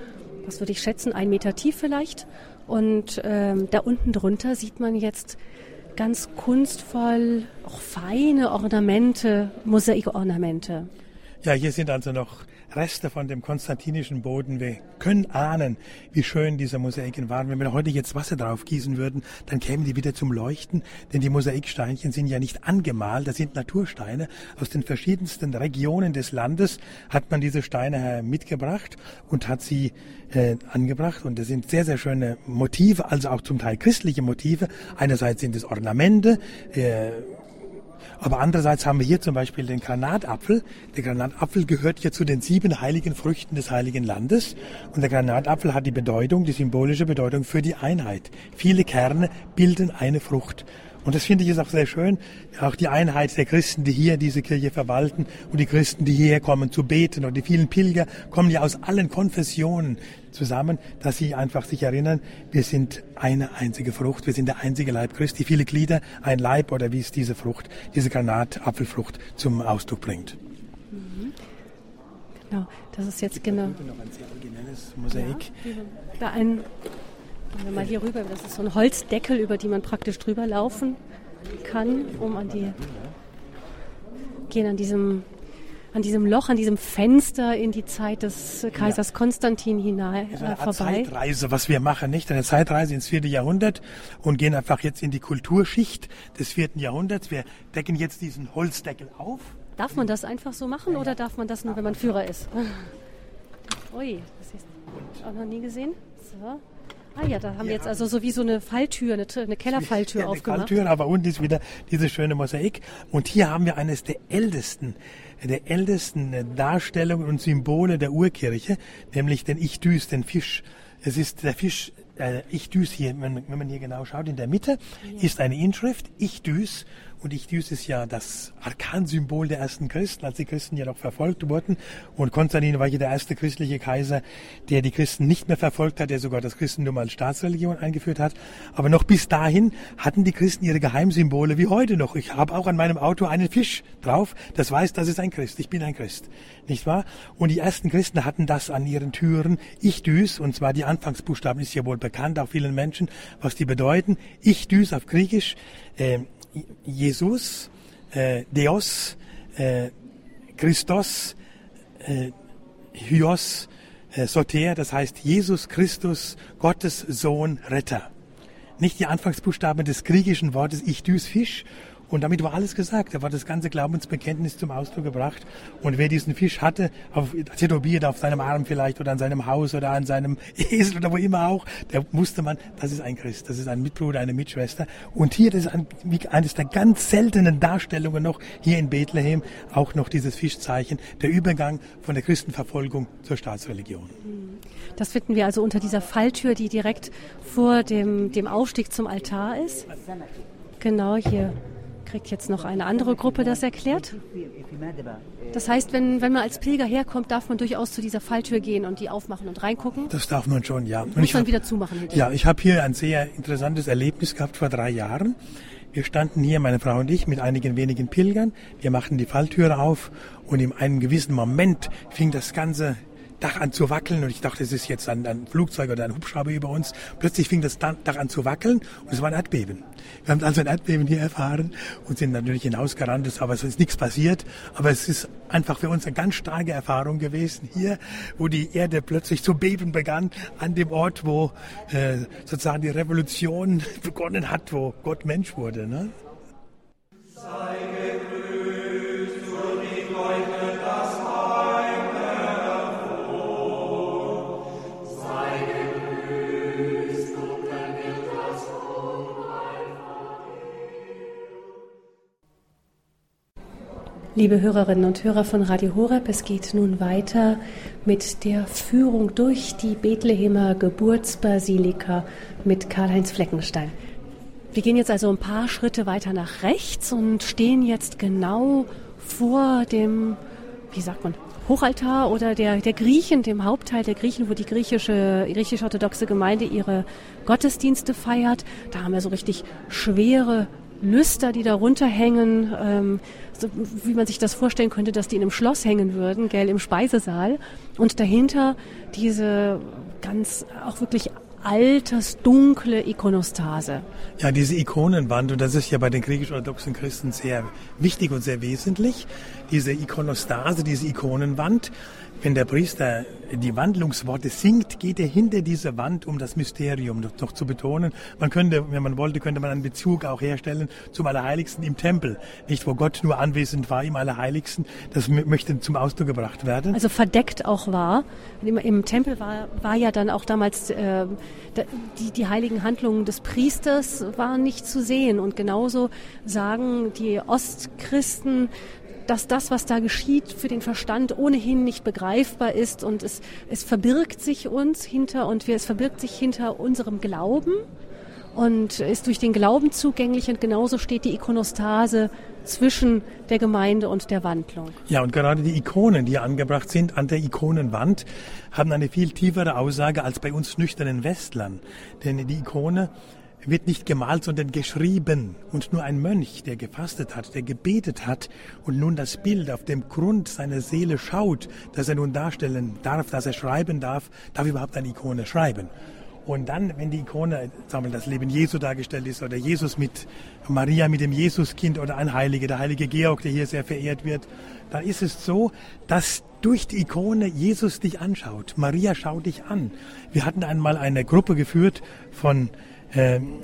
was würde ich schätzen, ein Meter tief vielleicht. Und ähm, da unten drunter sieht man jetzt ganz kunstvoll, auch feine Ornamente, Mosaikornamente. Ja, hier sind also noch Reste von dem konstantinischen Boden. Wir können ahnen, wie schön diese Mosaiken waren. Wenn wir heute jetzt Wasser drauf gießen würden, dann kämen die wieder zum Leuchten, denn die Mosaiksteinchen sind ja nicht angemalt, das sind Natursteine. Aus den verschiedensten Regionen des Landes hat man diese Steine mitgebracht und hat sie äh, angebracht. Und das sind sehr, sehr schöne Motive, also auch zum Teil christliche Motive. Einerseits sind es Ornamente, äh, aber andererseits haben wir hier zum Beispiel den Granatapfel. Der Granatapfel gehört ja zu den sieben heiligen Früchten des Heiligen Landes. Und der Granatapfel hat die Bedeutung, die symbolische Bedeutung für die Einheit. Viele Kerne bilden eine Frucht. Und das finde ich ist auch sehr schön, auch die Einheit der Christen, die hier diese Kirche verwalten und die Christen, die hierher kommen zu beten und die vielen Pilger kommen ja aus allen Konfessionen zusammen, dass sie einfach sich erinnern, wir sind eine einzige Frucht, wir sind der einzige Leib Christi, viele Glieder, ein Leib oder wie es diese Frucht, diese Granatapfelfrucht zum Ausdruck bringt. Genau, das ist jetzt genau. Noch ein sehr originelles Mosaik. Ja, da ein Gehen wir mal hier rüber. Das ist so ein Holzdeckel, über die man praktisch drüber laufen kann, um an die gehen an diesem an diesem Loch, an diesem Fenster in die Zeit des Kaisers ja. Konstantin hinein äh, vorbei. Zeitreise, was wir machen, nicht? Eine Zeitreise ins vierte Jahrhundert und gehen einfach jetzt in die Kulturschicht des vierten Jahrhunderts. Wir decken jetzt diesen Holzdeckel auf. Darf man das einfach so machen ja, oder darf man das nur, wenn man Führer ist? Ui, das ist auch noch nie gesehen. So. Ah ja, da haben wir jetzt also so wie so eine Falltür, eine, eine Kellerfalltür ja, eine aufgemacht. Falltür, aber unten ist wieder diese schöne Mosaik. Und hier haben wir eines der ältesten, der ältesten Darstellungen und Symbole der Urkirche, nämlich den Ichdys, den Fisch. Es ist der Fisch, äh, Ichdys hier, wenn, wenn, man hier genau schaut, in der Mitte ja. ist eine Inschrift, Ichdys, und Ichthys ist ja das Arkansymbol der ersten Christen, als die Christen ja noch verfolgt wurden. Und Konstantin war hier der erste christliche Kaiser, der die Christen nicht mehr verfolgt hat, der sogar das Christentum als Staatsreligion eingeführt hat. Aber noch bis dahin hatten die Christen ihre Geheimsymbole wie heute noch. Ich habe auch an meinem Auto einen Fisch drauf. Das weiß, das ist ein Christ. Ich bin ein Christ. Nicht wahr? Und die ersten Christen hatten das an ihren Türen. Ichdys, und zwar die Anfangsbuchstaben ist ja wohl bekannt, auch vielen Menschen, was die bedeuten. Ichdys auf Griechisch. Äh, Jesus, äh, Deus, äh, Christos, äh, Hyos, äh, Soter, das heißt Jesus Christus, Gottes Sohn, Retter. Nicht die Anfangsbuchstaben des griechischen Wortes Ichtys Fisch und damit war alles gesagt. Da war das ganze Glaubensbekenntnis zum Ausdruck gebracht. Und wer diesen Fisch hatte, auf, tätowiert auf seinem Arm vielleicht oder an seinem Haus oder an seinem Esel oder wo immer auch, der wusste man, das ist ein Christ, das ist ein Mitbruder, eine Mitschwester. Und hier, das ist ein, eines der ganz seltenen Darstellungen noch hier in Bethlehem, auch noch dieses Fischzeichen, der Übergang von der Christenverfolgung zur Staatsreligion. Das finden wir also unter dieser Falltür, die direkt vor dem, dem Aufstieg zum Altar ist. Genau hier kriegt jetzt noch eine andere Gruppe das erklärt. Das heißt, wenn, wenn man als Pilger herkommt, darf man durchaus zu dieser Falltür gehen und die aufmachen und reingucken? Das darf man schon, ja. Und muss man hab, wieder zumachen. Hinterher. Ja, ich habe hier ein sehr interessantes Erlebnis gehabt vor drei Jahren. Wir standen hier, meine Frau und ich, mit einigen wenigen Pilgern. Wir machten die Falltüre auf und in einem gewissen Moment fing das ganze Dach an zu wackeln und ich dachte, es ist jetzt ein, ein Flugzeug oder ein Hubschrauber über uns. Plötzlich fing das Dach an zu wackeln und es war ein Erdbeben. Wir haben also ein Erdbeben hier erfahren und sind natürlich hinausgerannt, aber es ist nichts passiert. Aber es ist einfach für uns eine ganz starke Erfahrung gewesen hier, wo die Erde plötzlich zu beben begann, an dem Ort, wo äh, sozusagen die Revolution begonnen hat, wo Gott Mensch wurde. Ne? Liebe Hörerinnen und Hörer von Radio Horeb, es geht nun weiter mit der Führung durch die Bethlehemer Geburtsbasilika mit Karl-Heinz Fleckenstein. Wir gehen jetzt also ein paar Schritte weiter nach rechts und stehen jetzt genau vor dem, wie sagt man, Hochaltar oder der, der Griechen, dem Hauptteil der Griechen, wo die griechische, griechisch-orthodoxe Gemeinde ihre Gottesdienste feiert. Da haben wir so richtig schwere Lüster, die da runterhängen, ähm, so, wie man sich das vorstellen könnte, dass die in einem Schloss hängen würden, gell, im Speisesaal. Und dahinter diese ganz auch wirklich altersdunkle Ikonostase. Ja, diese Ikonenwand, und das ist ja bei den griechisch-orthodoxen Christen sehr wichtig und sehr wesentlich, diese Ikonostase, diese Ikonenwand, wenn der Priester die Wandlungsworte singt, geht er hinter diese Wand, um das Mysterium noch, noch, zu betonen. Man könnte, wenn man wollte, könnte man einen Bezug auch herstellen zum Allerheiligsten im Tempel. Nicht, wo Gott nur anwesend war im Allerheiligsten. Das möchte zum Ausdruck gebracht werden. Also verdeckt auch war. Im, im Tempel war, war ja dann auch damals äh, die, die heiligen Handlungen des Priesters waren nicht zu sehen. Und genauso sagen die Ostchristen, dass das, was da geschieht, für den Verstand ohnehin nicht begreifbar ist und es, es verbirgt sich uns hinter und wir, es verbirgt sich hinter unserem Glauben und ist durch den Glauben zugänglich und genauso steht die Ikonostase zwischen der Gemeinde und der Wandlung. Ja, und gerade die Ikonen, die angebracht sind an der Ikonenwand, haben eine viel tiefere Aussage als bei uns nüchternen Westlern. Denn die Ikone wird nicht gemalt, sondern geschrieben. Und nur ein Mönch, der gefastet hat, der gebetet hat und nun das Bild auf dem Grund seiner Seele schaut, das er nun darstellen darf, dass er schreiben darf, darf überhaupt eine Ikone schreiben. Und dann, wenn die Ikone, sagen wir, das Leben Jesu dargestellt ist oder Jesus mit Maria, mit dem Jesuskind oder ein Heiliger, der heilige Georg, der hier sehr verehrt wird, dann ist es so, dass durch die Ikone Jesus dich anschaut. Maria schaut dich an. Wir hatten einmal eine Gruppe geführt von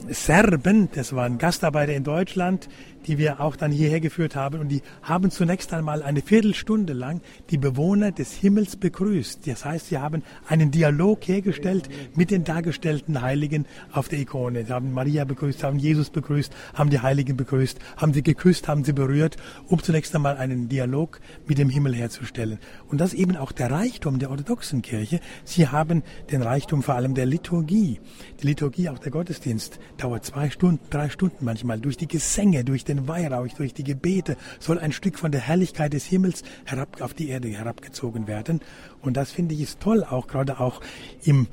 Serben, das waren Gastarbeiter in Deutschland, die wir auch dann hierher geführt haben. Und die haben zunächst einmal eine Viertelstunde lang die Bewohner des Himmels begrüßt. Das heißt, sie haben einen Dialog hergestellt mit den dargestellten Heiligen auf der Ikone. Sie haben Maria begrüßt, haben Jesus begrüßt, haben die Heiligen begrüßt, haben sie geküsst, haben sie berührt, um zunächst einmal einen Dialog mit dem Himmel herzustellen. Und das ist eben auch der Reichtum der orthodoxen Kirche. Sie haben den Reichtum vor allem der Liturgie. Die Liturgie, auch der Gottesdienst, dauert zwei Stunden, drei Stunden manchmal durch die Gesänge, durch den den Weihrauch, durch die Gebete soll ein Stück von der Herrlichkeit des Himmels herab auf die Erde herabgezogen werden. Und das finde ich ist toll, auch gerade auch im,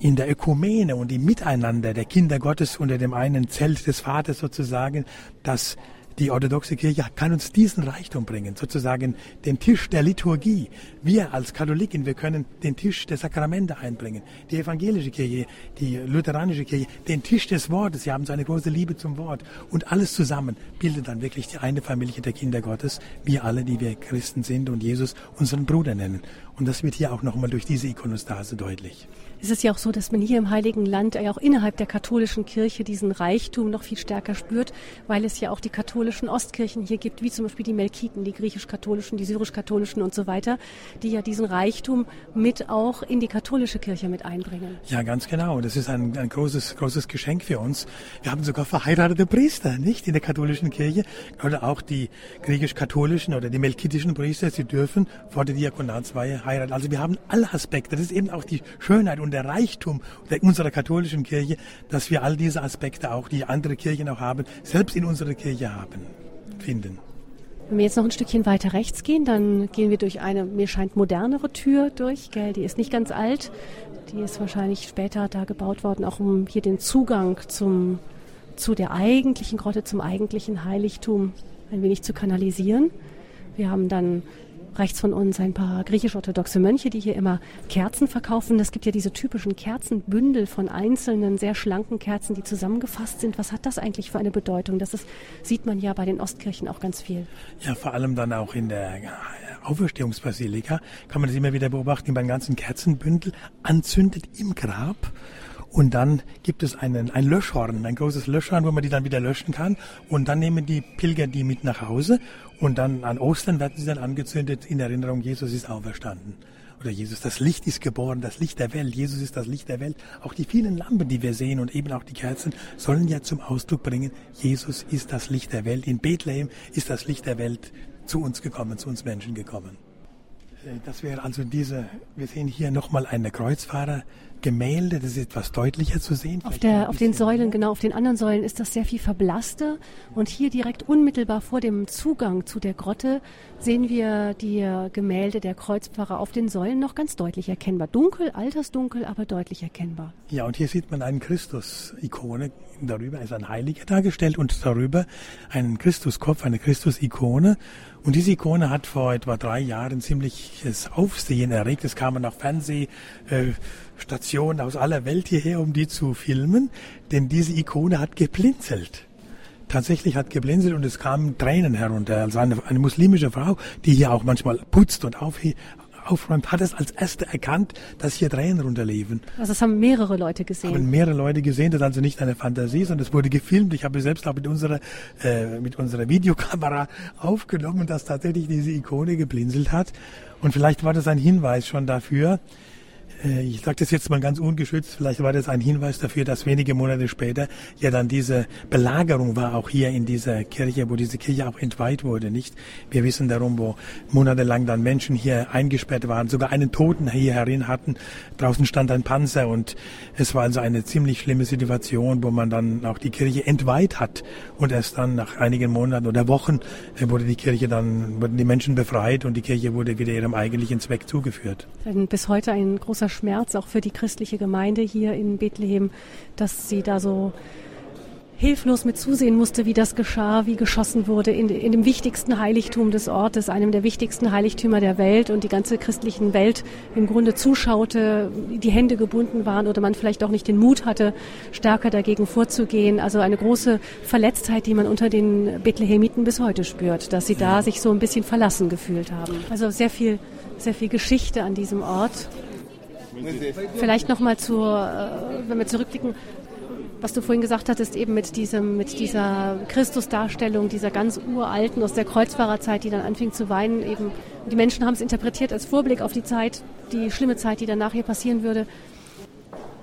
in der Ökumene und im Miteinander der Kinder Gottes unter dem einen Zelt des Vaters sozusagen, dass die orthodoxe Kirche kann uns diesen Reichtum bringen, sozusagen den Tisch der Liturgie. Wir als Katholiken, wir können den Tisch der Sakramente einbringen. Die evangelische Kirche, die lutheranische Kirche, den Tisch des Wortes. Sie haben so eine große Liebe zum Wort. Und alles zusammen bildet dann wirklich die eine Familie der Kinder Gottes. Wir alle, die wir Christen sind und Jesus unseren Bruder nennen. Und das wird hier auch nochmal durch diese Ikonostase deutlich. Es ist ja auch so, dass man hier im Heiligen Land ja auch innerhalb der katholischen Kirche diesen Reichtum noch viel stärker spürt, weil es ja auch die katholischen Ostkirchen hier gibt, wie zum Beispiel die Melkiten, die griechisch-katholischen, die syrisch-katholischen und so weiter, die ja diesen Reichtum mit auch in die katholische Kirche mit einbringen. Ja, ganz genau. Das ist ein, ein großes, großes Geschenk für uns. Wir haben sogar verheiratete Priester, nicht in der katholischen Kirche. Oder auch die griechisch-katholischen oder die melkitischen Priester, sie dürfen vor der Diakonatsweihe heiraten. Also wir haben alle Aspekte. Das ist eben auch die Schönheit und der Reichtum unserer katholischen Kirche, dass wir all diese Aspekte auch, die andere Kirchen auch haben, selbst in unserer Kirche haben, finden. Wenn wir jetzt noch ein Stückchen weiter rechts gehen, dann gehen wir durch eine, mir scheint, modernere Tür durch. Gell? Die ist nicht ganz alt. Die ist wahrscheinlich später da gebaut worden, auch um hier den Zugang zum, zu der eigentlichen Grotte, zum eigentlichen Heiligtum ein wenig zu kanalisieren. Wir haben dann rechts von uns ein paar griechisch-orthodoxe Mönche, die hier immer Kerzen verkaufen. Es gibt ja diese typischen Kerzenbündel von einzelnen sehr schlanken Kerzen, die zusammengefasst sind. Was hat das eigentlich für eine Bedeutung? Das ist, sieht man ja bei den Ostkirchen auch ganz viel. Ja, vor allem dann auch in der Auferstehungsbasilika kann man das immer wieder beobachten, beim ganzen Kerzenbündel anzündet im Grab und dann gibt es einen, ein Löschhorn, ein großes Löschhorn, wo man die dann wieder löschen kann. Und dann nehmen die Pilger die mit nach Hause. Und dann an Ostern werden sie dann angezündet in Erinnerung, Jesus ist auferstanden. Oder Jesus, das Licht ist geboren, das Licht der Welt. Jesus ist das Licht der Welt. Auch die vielen Lampen, die wir sehen und eben auch die Kerzen, sollen ja zum Ausdruck bringen, Jesus ist das Licht der Welt. In Bethlehem ist das Licht der Welt zu uns gekommen, zu uns Menschen gekommen. Äh, das wäre also diese, wir sehen hier nochmal eine Kreuzfahrer Gemälde, das ist etwas deutlicher zu sehen. Auf, der, auf den Säulen, genau, auf den anderen Säulen ist das sehr viel verblasster. Und hier direkt unmittelbar vor dem Zugang zu der Grotte sehen wir die Gemälde der Kreuzpfarrer auf den Säulen noch ganz deutlich erkennbar. Dunkel, altersdunkel, aber deutlich erkennbar. Ja, und hier sieht man eine Christus-Ikone. Darüber ist ein Heiliger dargestellt und darüber einen Christuskopf, eine Christus-Ikone. Und diese Ikone hat vor etwa drei Jahren ziemliches Aufsehen erregt. Es kamen auch Fernsehstationen aus aller Welt hierher, um die zu filmen, denn diese Ikone hat geblinzelt tatsächlich hat geblinzelt und es kamen Tränen herunter. Also eine, eine muslimische Frau, die hier auch manchmal putzt und auf, aufräumt, hat es als erste erkannt, dass hier Tränen runterliefen. Also das haben mehrere Leute gesehen. Haben mehrere Leute gesehen. Das ist also nicht eine Fantasie, sondern es wurde gefilmt. Ich habe selbst auch mit unserer, äh, mit unserer Videokamera aufgenommen, dass tatsächlich diese Ikone geblinzelt hat. Und vielleicht war das ein Hinweis schon dafür, ich sage das jetzt mal ganz ungeschützt, vielleicht war das ein Hinweis dafür, dass wenige Monate später ja dann diese Belagerung war, auch hier in dieser Kirche, wo diese Kirche auch entweiht wurde, nicht? Wir wissen darum, wo monatelang dann Menschen hier eingesperrt waren, sogar einen Toten hier herin hatten. Draußen stand ein Panzer und es war also eine ziemlich schlimme Situation, wo man dann auch die Kirche entweiht hat und erst dann nach einigen Monaten oder Wochen äh, wurde die Kirche dann, wurden die Menschen befreit und die Kirche wurde wieder ihrem eigentlichen Zweck zugeführt. Bis heute ein großer Schmerz auch für die christliche Gemeinde hier in Bethlehem, dass sie da so hilflos mit zusehen musste, wie das geschah, wie geschossen wurde in, in, dem wichtigsten Heiligtum des Ortes, einem der wichtigsten Heiligtümer der Welt und die ganze christlichen Welt im Grunde zuschaute, die Hände gebunden waren oder man vielleicht auch nicht den Mut hatte, stärker dagegen vorzugehen. Also eine große Verletztheit, die man unter den Bethlehemiten bis heute spürt, dass sie da sich so ein bisschen verlassen gefühlt haben. Also sehr viel, sehr viel Geschichte an diesem Ort. Vielleicht nochmal zur, äh, wenn wir zurückblicken, was du vorhin gesagt hattest, eben mit diesem, mit dieser Christusdarstellung, dieser ganz uralten aus der Kreuzfahrerzeit, die dann anfing zu weinen, eben, die Menschen haben es interpretiert als Vorblick auf die Zeit, die schlimme Zeit, die danach hier passieren würde.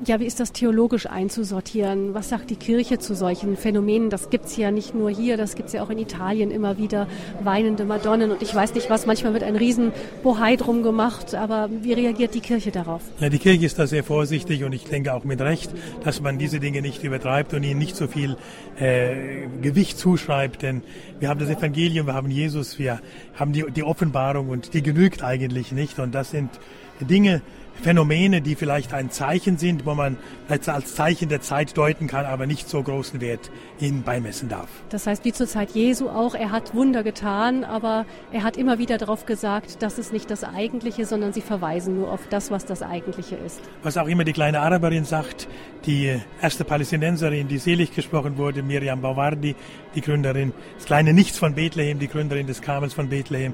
Ja, wie ist das theologisch einzusortieren? Was sagt die Kirche zu solchen Phänomenen? Das gibt's ja nicht nur hier, das gibt's ja auch in Italien immer wieder, weinende Madonnen und ich weiß nicht was, manchmal wird ein riesen Bohai drum gemacht, aber wie reagiert die Kirche darauf? Ja, die Kirche ist da sehr vorsichtig und ich denke auch mit Recht, dass man diese Dinge nicht übertreibt und ihnen nicht so viel äh, Gewicht zuschreibt, denn wir haben das Evangelium, wir haben Jesus, wir haben die, die Offenbarung und die genügt eigentlich nicht und das sind Dinge, Phänomene, die vielleicht ein Zeichen sind, wo man als Zeichen der Zeit deuten kann, aber nicht so großen Wert ihnen beimessen darf. Das heißt, wie zur Zeit Jesu auch, er hat Wunder getan, aber er hat immer wieder darauf gesagt, das ist nicht das Eigentliche, sondern sie verweisen nur auf das, was das Eigentliche ist. Was auch immer die kleine Araberin sagt, die erste Palästinenserin, die selig gesprochen wurde, Miriam Bawardi, die Gründerin, das kleine Nichts von Bethlehem, die Gründerin des Kamels von Bethlehem,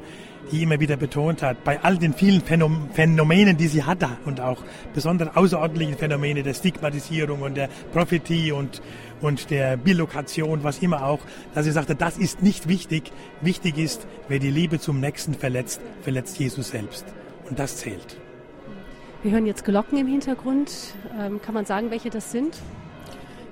die immer wieder betont hat, bei all den vielen Phänomenen, die sie hatte und auch besonders außerordentlichen Phänomene der Stigmatisierung und der Prophetie und, und der Bilokation, was immer auch, dass sie sagte, das ist nicht wichtig. Wichtig ist, wer die Liebe zum Nächsten verletzt, verletzt Jesus selbst. Und das zählt. Wir hören jetzt Glocken im Hintergrund. Ähm, kann man sagen, welche das sind?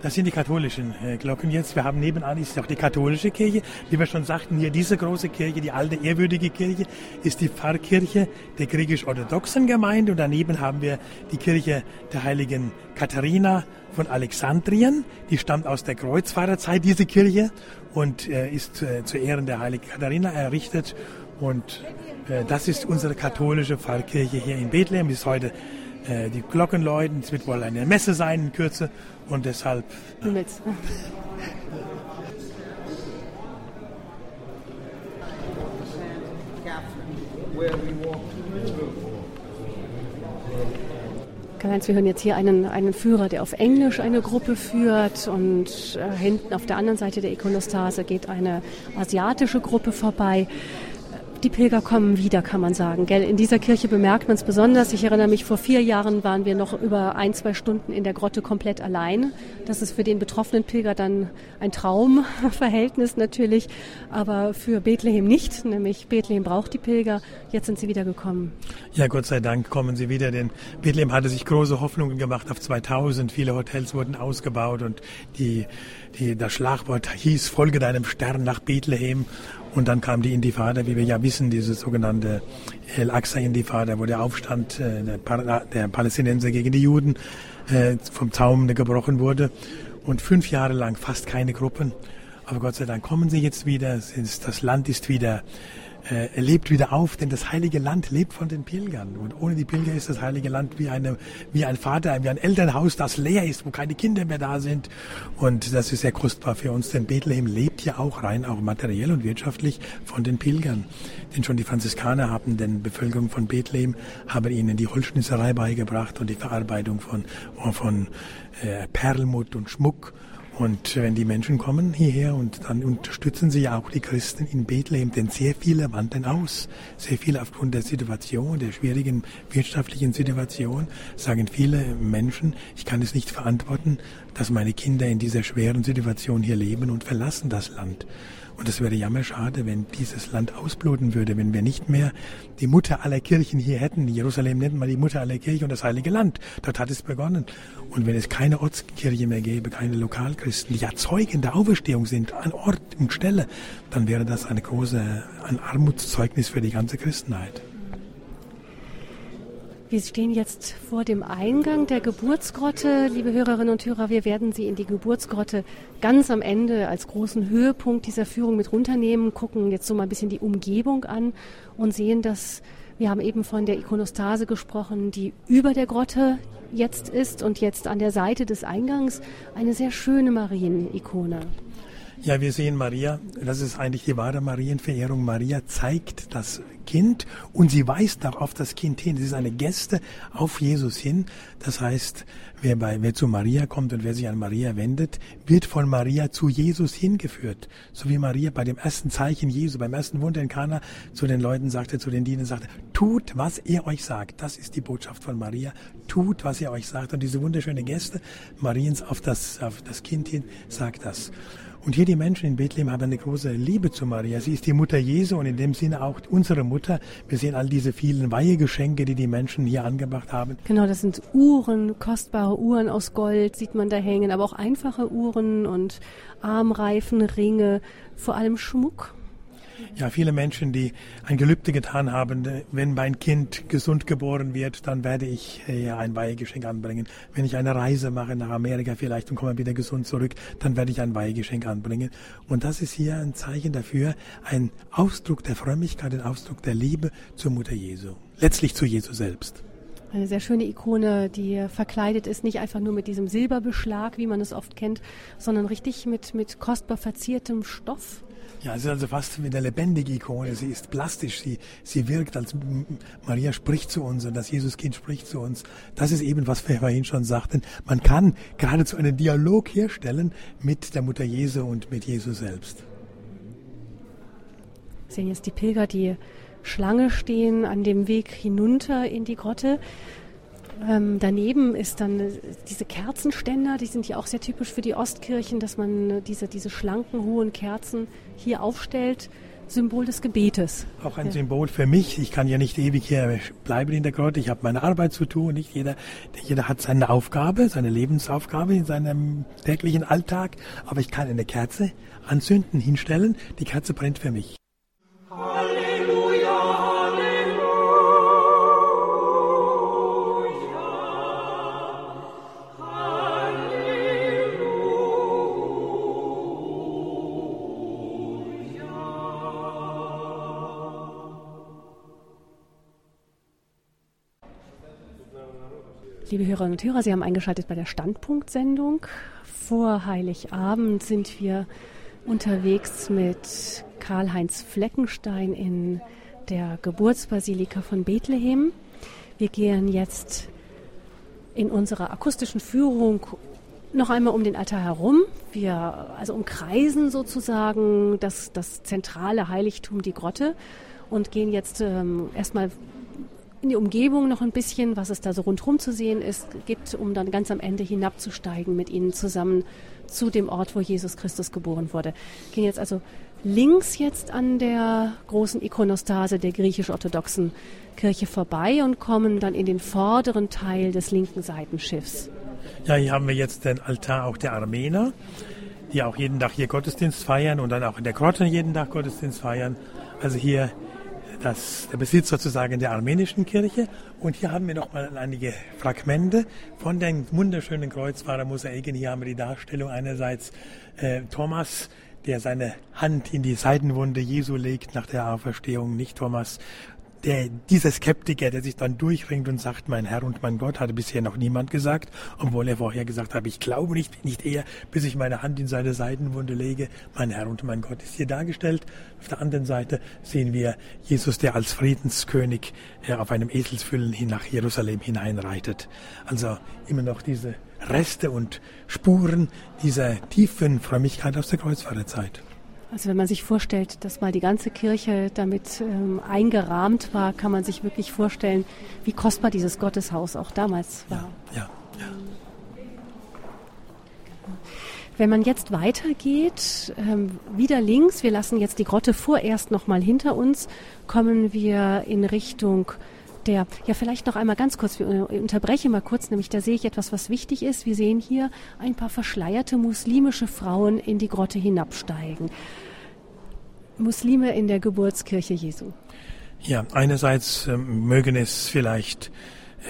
Das sind die katholischen äh, Glocken jetzt. Wir haben nebenan ist auch die katholische Kirche. Wie wir schon sagten, hier diese große Kirche, die alte ehrwürdige Kirche, ist die Pfarrkirche der griechisch-orthodoxen Gemeinde. Und daneben haben wir die Kirche der heiligen Katharina von Alexandrien. Die stammt aus der Kreuzfahrerzeit, diese Kirche, und äh, ist äh, zu Ehren der heiligen Katharina errichtet. Und das ist unsere katholische Pfarrkirche hier in Bethlehem. Bis heute die Glocken läuten. Es wird wohl eine Messe sein in Kürze und deshalb. Karl-Heinz, wir hören jetzt hier einen, einen Führer, der auf Englisch eine Gruppe führt und äh, hinten auf der anderen Seite der Ikonostase geht eine asiatische Gruppe vorbei die Pilger kommen wieder, kann man sagen. Gell? In dieser Kirche bemerkt man es besonders. Ich erinnere mich, vor vier Jahren waren wir noch über ein, zwei Stunden in der Grotte komplett allein. Das ist für den betroffenen Pilger dann ein Traumverhältnis natürlich, aber für Bethlehem nicht. Nämlich Bethlehem braucht die Pilger. Jetzt sind sie wieder gekommen. Ja, Gott sei Dank kommen sie wieder, denn Bethlehem hatte sich große Hoffnungen gemacht auf 2000. Viele Hotels wurden ausgebaut und die die, das Schlagwort hieß, folge deinem Stern nach Bethlehem. Und dann kam die Intifada, wie wir ja wissen, diese sogenannte El-Aqsa-Intifada, wo der Aufstand äh, der, der Palästinenser gegen die Juden äh, vom Zaum gebrochen wurde. Und fünf Jahre lang fast keine Gruppen. Aber Gott sei Dank kommen sie jetzt wieder. Das Land ist wieder äh, lebt wieder auf, denn das heilige Land lebt von den Pilgern. Und ohne die Pilger ist das heilige Land wie, eine, wie ein Vater, wie ein Elternhaus, das leer ist, wo keine Kinder mehr da sind. Und das ist sehr kostbar für uns, denn Bethlehem lebt ja auch rein, auch materiell und wirtschaftlich von den Pilgern. Denn schon die Franziskaner haben den Bevölkerung von Bethlehem, haben ihnen die Holzschnitzelei beigebracht und die Verarbeitung von, von äh, Perlmutt und Schmuck und wenn die Menschen kommen hierher und dann unterstützen sie ja auch die Christen in Bethlehem, denn sehr viele wandern aus. Sehr viele aufgrund der Situation, der schwierigen wirtschaftlichen Situation, sagen viele Menschen, ich kann es nicht verantworten, dass meine Kinder in dieser schweren Situation hier leben und verlassen das Land. Und es wäre jammerschade, wenn dieses Land ausbluten würde, wenn wir nicht mehr die Mutter aller Kirchen hier hätten. Jerusalem nennt man die Mutter aller Kirchen und das Heilige Land. Dort hat es begonnen. Und wenn es keine Ortskirche mehr gäbe, keine Lokalchristen, die ja Zeugen der Auferstehung sind, an Ort und Stelle, dann wäre das eine große, ein Armutszeugnis für die ganze Christenheit. Wir stehen jetzt vor dem Eingang der Geburtsgrotte. Liebe Hörerinnen und Hörer, wir werden Sie in die Geburtsgrotte ganz am Ende als großen Höhepunkt dieser Führung mit runternehmen, gucken jetzt so mal ein bisschen die Umgebung an und sehen, dass wir haben eben von der Ikonostase gesprochen, die über der Grotte jetzt ist und jetzt an der Seite des Eingangs eine sehr schöne Marienikone. Ja, wir sehen Maria, das ist eigentlich die wahre Marienverehrung. Maria zeigt das Kind und sie weist auch auf das Kind hin. Sie ist eine Gäste auf Jesus hin. Das heißt, wer, bei, wer zu Maria kommt und wer sich an Maria wendet, wird von Maria zu Jesus hingeführt. So wie Maria bei dem ersten Zeichen Jesu, beim ersten Wunder in Kana zu den Leuten sagte, zu den Dienern sagte, tut, was er euch sagt. Das ist die Botschaft von Maria. Tut, was er euch sagt. Und diese wunderschöne Gäste Mariens auf das, auf das Kind hin sagt das. Und hier die Menschen in Bethlehem haben eine große Liebe zu Maria. Sie ist die Mutter Jesu und in dem Sinne auch unsere Mutter. Wir sehen all diese vielen Weihegeschenke, die die Menschen hier angebracht haben. Genau, das sind Uhren, kostbare Uhren aus Gold sieht man da hängen, aber auch einfache Uhren und Armreifen, Ringe, vor allem Schmuck ja, viele Menschen, die ein Gelübde getan haben, wenn mein Kind gesund geboren wird, dann werde ich äh, ja ein Weihegeschenk anbringen. Wenn ich eine Reise mache nach Amerika vielleicht und komme wieder gesund zurück, dann werde ich ein Weihegeschenk anbringen. Und das ist hier ein Zeichen dafür, ein Ausdruck der Frömmigkeit, ein Ausdruck der Liebe zur Mutter Jesu. Letztlich zu Jesu selbst. Eine sehr schöne Ikone, die verkleidet ist, nicht einfach nur mit diesem Silberbeschlag, wie man es oft kennt, sondern richtig mit, mit kostbar verziertem Stoff. Ja, es ist also fast wie eine lebendige Ikone. Sie ist plastisch. Sie, sie wirkt, als Maria spricht zu uns und das Jesuskind spricht zu uns. Das ist eben, was wir vorhin schon sagten. Man kann geradezu einen Dialog herstellen mit der Mutter Jesu und mit Jesus selbst. Wir sehen jetzt die Pilger, die Schlange stehen an dem Weg hinunter in die Grotte. Ähm, daneben ist dann äh, diese Kerzenständer, die sind ja auch sehr typisch für die Ostkirchen, dass man äh, diese, diese schlanken, hohen Kerzen hier aufstellt. Symbol des Gebetes. Auch ein ja. Symbol für mich. Ich kann ja nicht ewig hier bleiben in der Grotte. Ich habe meine Arbeit zu tun. Nicht jeder, jeder hat seine Aufgabe, seine Lebensaufgabe in seinem täglichen Alltag. Aber ich kann eine Kerze anzünden, hinstellen. Die Kerze brennt für mich. Liebe Hörerinnen und Hörer, Sie haben eingeschaltet bei der Standpunktsendung. Vor Heiligabend sind wir unterwegs mit Karl-Heinz Fleckenstein in der Geburtsbasilika von Bethlehem. Wir gehen jetzt in unserer akustischen Führung noch einmal um den Altar herum. Wir also umkreisen sozusagen das, das zentrale Heiligtum, die Grotte, und gehen jetzt ähm, erstmal in die Umgebung noch ein bisschen, was es da so rundherum zu sehen ist, gibt, um dann ganz am Ende hinabzusteigen mit ihnen zusammen zu dem Ort, wo Jesus Christus geboren wurde. Gehen jetzt also links jetzt an der großen Ikonostase der griechisch-orthodoxen Kirche vorbei und kommen dann in den vorderen Teil des linken Seitenschiffs. Ja, hier haben wir jetzt den Altar auch der Armener. die auch jeden Tag hier Gottesdienst feiern und dann auch in der Grotte jeden Tag Gottesdienst feiern. Also hier das, der Besitz sozusagen der armenischen Kirche. Und hier haben wir noch mal einige Fragmente von den wunderschönen Kreuzfahrermosaiken. Hier haben wir die Darstellung einerseits äh, Thomas, der seine Hand in die Seitenwunde Jesu legt nach der Auferstehung, nicht Thomas der, dieser Skeptiker, der sich dann durchringt und sagt, mein Herr und mein Gott, hatte bisher noch niemand gesagt, obwohl er vorher gesagt hat, ich glaube nicht, nicht er, bis ich meine Hand in seine Seitenwunde lege. Mein Herr und mein Gott ist hier dargestellt. Auf der anderen Seite sehen wir Jesus, der als Friedenskönig äh, auf einem Eselsfüllen hin nach Jerusalem hineinreitet. Also immer noch diese Reste und Spuren dieser tiefen Frömmigkeit aus der Kreuzfahrterzeit. Also wenn man sich vorstellt, dass mal die ganze Kirche damit ähm, eingerahmt war, kann man sich wirklich vorstellen, wie kostbar dieses Gotteshaus auch damals war. Ja, ja, ja. Wenn man jetzt weitergeht, ähm, wieder links, wir lassen jetzt die Grotte vorerst nochmal hinter uns, kommen wir in Richtung der, ja vielleicht noch einmal ganz kurz, wir unterbrechen mal kurz, nämlich da sehe ich etwas, was wichtig ist. Wir sehen hier ein paar verschleierte muslimische Frauen in die Grotte hinabsteigen. Muslime in der Geburtskirche Jesu. Ja, einerseits äh, mögen es vielleicht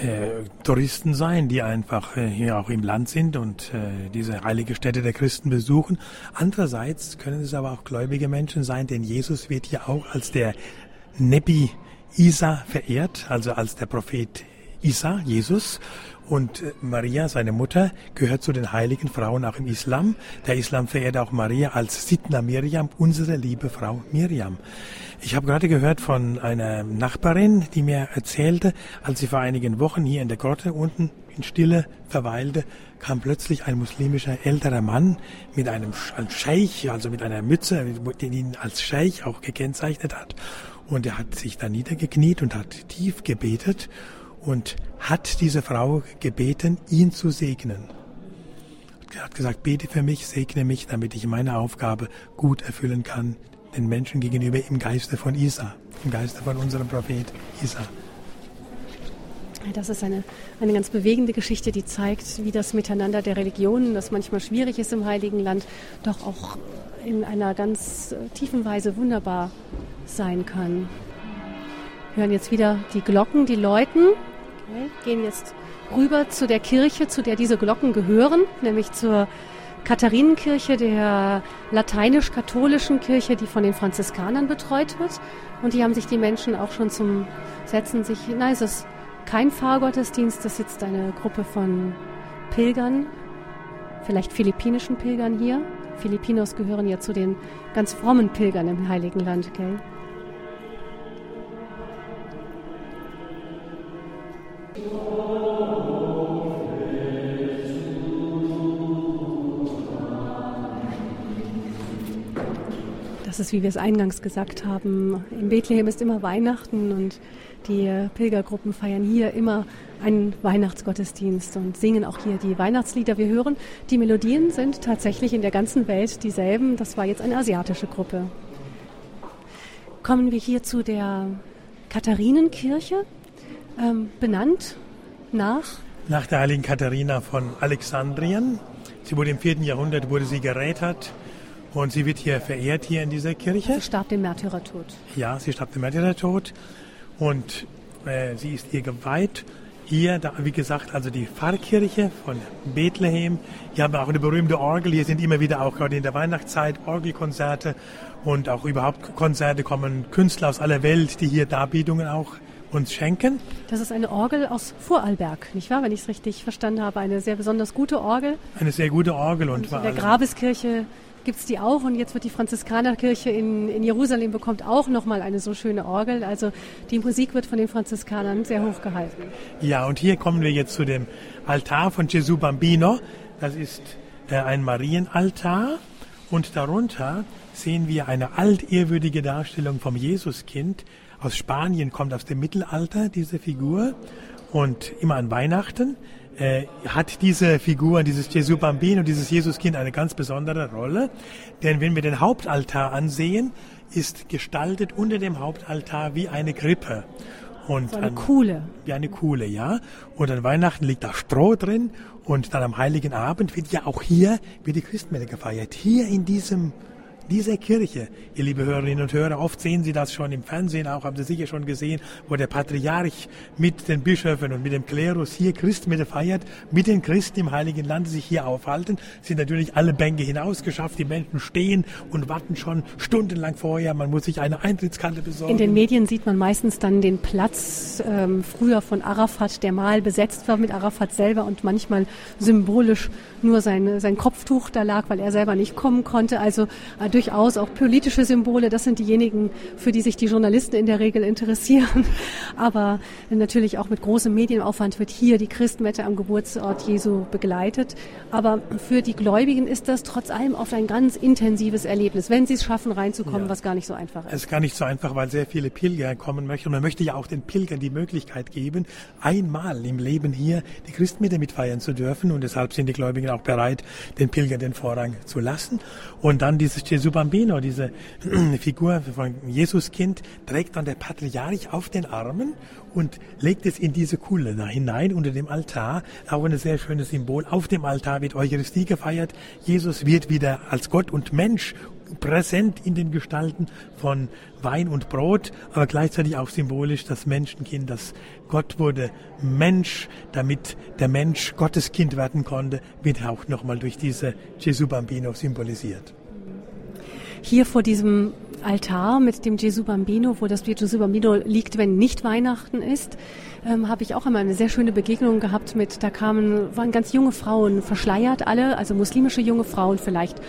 äh, Touristen sein, die einfach äh, hier auch im Land sind und äh, diese heilige Stätte der Christen besuchen. Andererseits können es aber auch gläubige Menschen sein, denn Jesus wird hier auch als der Nebi Isa verehrt, also als der Prophet Isa, Jesus. Und äh, Maria, seine Mutter, gehört zu den heiligen Frauen auch im Islam. Der Islam verehrt auch Maria als Sidna Miriam, unsere liebe Frau Miriam. Ich habe gerade gehört von einer Nachbarin, die mir erzählte, als sie vor einigen Wochen hier in der Grotte unten in Stille verweilte, kam plötzlich ein muslimischer älterer Mann mit einem Scheich, also mit einer Mütze, den ihn als Scheich auch gekennzeichnet hat. Und er hat sich da niedergekniet und hat tief gebetet und hat diese Frau gebeten, ihn zu segnen. Er hat gesagt, bete für mich, segne mich, damit ich meine Aufgabe gut erfüllen kann, den Menschen gegenüber im Geiste von Isa, im Geiste von unserem Prophet Isa. Das ist eine, eine ganz bewegende Geschichte, die zeigt, wie das Miteinander der Religionen, das manchmal schwierig ist im Heiligen Land, doch auch in einer ganz äh, tiefen Weise wunderbar sein kann. Wir hören jetzt wieder die Glocken, die läuten. Okay, gehen jetzt rüber zu der Kirche, zu der diese Glocken gehören, nämlich zur Katharinenkirche, der lateinisch-katholischen Kirche, die von den Franziskanern betreut wird. Und die haben sich die Menschen auch schon zum Setzen sich, nein, es ist kein Pfarrgottesdienst, das sitzt eine Gruppe von Pilgern, vielleicht philippinischen Pilgern hier. Filipinos gehören ja zu den ganz frommen Pilgern im Heiligen Land, gell? Ist, wie wir es eingangs gesagt haben, in Bethlehem ist immer Weihnachten und die Pilgergruppen feiern hier immer einen Weihnachtsgottesdienst und singen auch hier die Weihnachtslieder. Wir hören, die Melodien sind tatsächlich in der ganzen Welt dieselben. Das war jetzt eine asiatische Gruppe. Kommen wir hier zu der Katharinenkirche, ähm, benannt nach? Nach der heiligen Katharina von Alexandrien. Sie wurde im vierten Jahrhundert wurde sie gerätert und sie wird hier verehrt, hier in dieser Kirche. Sie starb den Märtyrertod. Ja, sie starb den Märtyrertod. Und äh, sie ist hier geweiht. Hier, da, wie gesagt, also die Pfarrkirche von Bethlehem. Hier haben wir auch eine berühmte Orgel. Hier sind immer wieder auch gerade in der Weihnachtszeit Orgelkonzerte und auch überhaupt Konzerte kommen Künstler aus aller Welt, die hier Darbietungen auch uns schenken. Das ist eine Orgel aus Vorarlberg, nicht wahr? Wenn ich es richtig verstanden habe, eine sehr besonders gute Orgel. Eine sehr gute Orgel und, und in der Grabeskirche gibt es die auch und jetzt wird die Franziskanerkirche in, in Jerusalem bekommt auch nochmal eine so schöne Orgel. Also die Musik wird von den Franziskanern sehr hoch gehalten. Ja, und hier kommen wir jetzt zu dem Altar von Gesù Bambino. Das ist äh, ein Marienaltar und darunter sehen wir eine altehrwürdige Darstellung vom Jesuskind. Aus Spanien kommt aus dem Mittelalter diese Figur und immer an Weihnachten äh, hat diese Figur, dieses Gesù Bambino, dieses Jesuskind eine ganz besondere Rolle. Denn wenn wir den Hauptaltar ansehen, ist gestaltet unter dem Hauptaltar wie eine Krippe. Und so eine an, Kuhle. Wie eine Kuhle, ja. Und an Weihnachten liegt da Stroh drin und dann am Heiligen Abend wird ja auch hier, wird die Christmette gefeiert. Hier in diesem dieser Kirche, ihr liebe Hörerinnen und Hörer, oft sehen Sie das schon im Fernsehen, auch haben Sie sicher schon gesehen, wo der Patriarch mit den Bischöfen und mit dem Klerus hier Christmette feiert, mit den Christen im Heiligen Land sich hier aufhalten, sind natürlich alle Bänke hinausgeschafft, die Menschen stehen und warten schon stundenlang vorher, man muss sich eine Eintrittskarte besorgen. In den Medien sieht man meistens dann den Platz ähm, früher von Arafat, der mal besetzt war mit Arafat selber und manchmal symbolisch nur sein, sein Kopftuch da lag, weil er selber nicht kommen konnte. Also äh, durchaus auch politische Symbole. Das sind diejenigen, für die sich die Journalisten in der Regel interessieren. Aber natürlich auch mit großem Medienaufwand wird hier die Christmette am Geburtsort Jesu begleitet. Aber für die Gläubigen ist das trotz allem oft ein ganz intensives Erlebnis, wenn sie es schaffen, reinzukommen, ja. was gar nicht so einfach ist. Es ist gar nicht so einfach, weil sehr viele Pilger kommen möchten. Und man möchte ja auch den Pilgern die Möglichkeit geben, einmal im Leben hier die Christmette mitfeiern zu dürfen. Und deshalb sind die Gläubigen auch bereit, den Pilgern den Vorrang zu lassen. Und dann dieses Gesù Bambino, diese Figur von Jesuskind, trägt dann der Patriarch auf den Armen und legt es in diese Kuhle da hinein unter dem Altar. Auch ein sehr schönes Symbol. Auf dem Altar wird Eucharistie gefeiert. Jesus wird wieder als Gott und Mensch präsent in den Gestalten von Wein und Brot, aber gleichzeitig auch symbolisch das Menschenkind, das Gott wurde Mensch, damit der Mensch Gottes Kind werden konnte, wird auch nochmal durch diese Gesù Bambino symbolisiert. Hier vor diesem Altar mit dem Gesù Bambino, wo das Gesù Bambino liegt, wenn nicht Weihnachten ist, ähm, habe ich auch einmal eine sehr schöne Begegnung gehabt mit, da kamen, waren ganz junge Frauen, verschleiert alle, also muslimische junge Frauen, vielleicht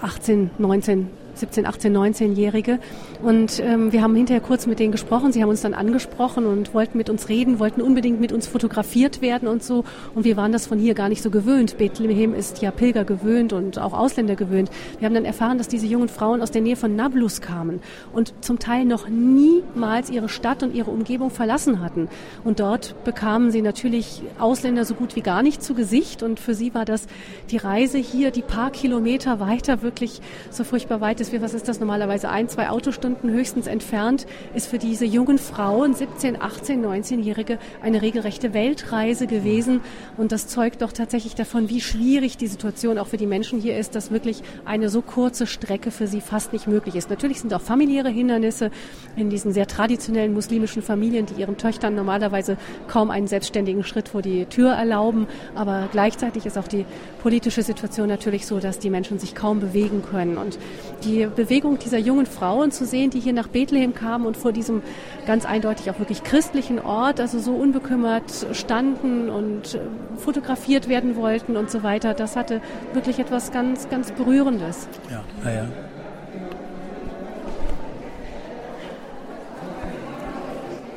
18, 19, 17, 18, 19-Jährige. Und ähm, wir haben hinterher kurz mit denen gesprochen. Sie haben uns dann angesprochen und wollten mit uns reden, wollten unbedingt mit uns fotografiert werden und so. Und wir waren das von hier gar nicht so gewöhnt. Bethlehem ist ja Pilger gewöhnt und auch Ausländer gewöhnt. Wir haben dann erfahren, dass diese jungen Frauen aus der Nähe von Nablus kamen und zum Teil noch niemals ihre Stadt und ihre Umgebung verlassen hatten. Und dort bekamen sie natürlich Ausländer so gut wie gar nicht zu Gesicht. Und für sie war das die Reise hier, die paar Kilometer weiter, wirklich so furchtbar weit ist, was ist das normalerweise, ein, zwei Autostunden höchstens entfernt, ist für diese jungen Frauen, 17, 18, 19-Jährige, eine regelrechte Weltreise gewesen. Und das zeugt doch tatsächlich davon, wie schwierig die Situation auch für die Menschen hier ist, dass wirklich eine so kurze Strecke für sie fast nicht möglich ist. Natürlich sind auch familiäre Hindernisse in diesen sehr traditionellen muslimischen Familien, die ihren Töchtern normalerweise kaum einen selbstständigen Schritt vor die Tür erlauben. Aber gleichzeitig ist auch die politische Situation natürlich so, dass die Menschen sich kaum bewegen können. Und die Bewegung dieser jungen Frauen zu sehen, die hier nach Bethlehem kamen und vor diesem ganz eindeutig auch wirklich christlichen Ort, also so unbekümmert standen und äh, fotografiert werden wollten und so weiter, das hatte wirklich etwas ganz, ganz Berührendes. Ja, naja.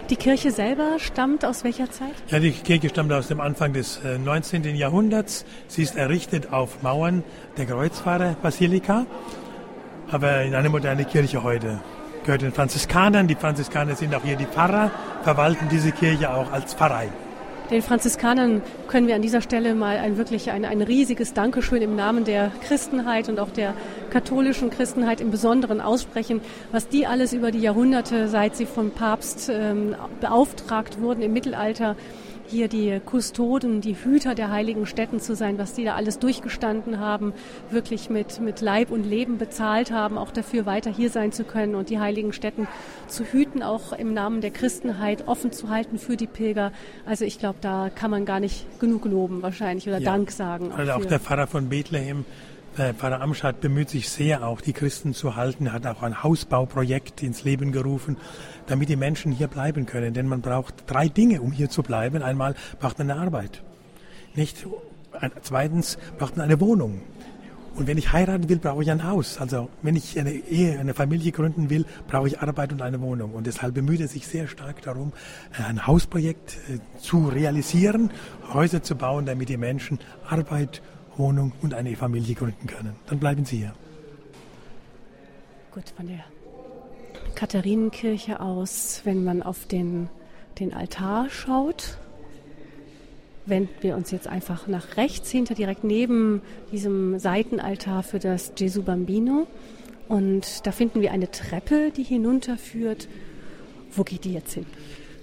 Die Kirche selber stammt aus welcher Zeit? Ja, die Kirche stammt aus dem Anfang des 19. Äh, Jahrhunderts. Sie ist errichtet auf Mauern der Kreuzfahrer-Basilika aber in eine moderne Kirche heute. Gehört den Franziskanern. Die Franziskaner sind auch hier die Pfarrer, verwalten diese Kirche auch als Pfarrei. Den Franziskanern können wir an dieser Stelle mal ein wirklich ein, ein riesiges Dankeschön im Namen der Christenheit und auch der katholischen Christenheit im Besonderen aussprechen, was die alles über die Jahrhunderte, seit sie vom Papst ähm, beauftragt wurden im Mittelalter, hier die Kustoden, die Hüter der heiligen Städten zu sein, was die da alles durchgestanden haben, wirklich mit, mit Leib und Leben bezahlt haben, auch dafür weiter hier sein zu können und die heiligen Städten zu hüten, auch im Namen der Christenheit offen zu halten für die Pilger. Also ich glaube, da kann man gar nicht genug loben wahrscheinlich oder ja. Dank sagen. Auch also auch der Pfarrer von Bethlehem äh, Pfarrer Amschad bemüht sich sehr, auch die Christen zu halten. Hat auch ein Hausbauprojekt ins Leben gerufen, damit die Menschen hier bleiben können. Denn man braucht drei Dinge, um hier zu bleiben. Einmal braucht man eine Arbeit. Nicht? Zweitens braucht man eine Wohnung. Und wenn ich heiraten will, brauche ich ein Haus. Also wenn ich eine Ehe, eine Familie gründen will, brauche ich Arbeit und eine Wohnung. Und deshalb bemüht er sich sehr stark darum, ein Hausprojekt äh, zu realisieren, Häuser zu bauen, damit die Menschen Arbeit Wohnung und eine Familie gründen können. Dann bleiben Sie hier. Gut, von der Katharinenkirche aus, wenn man auf den, den Altar schaut, wenden wir uns jetzt einfach nach rechts hinter, direkt neben diesem Seitenaltar für das Gesù Bambino. Und da finden wir eine Treppe, die hinunterführt. Wo geht die jetzt hin?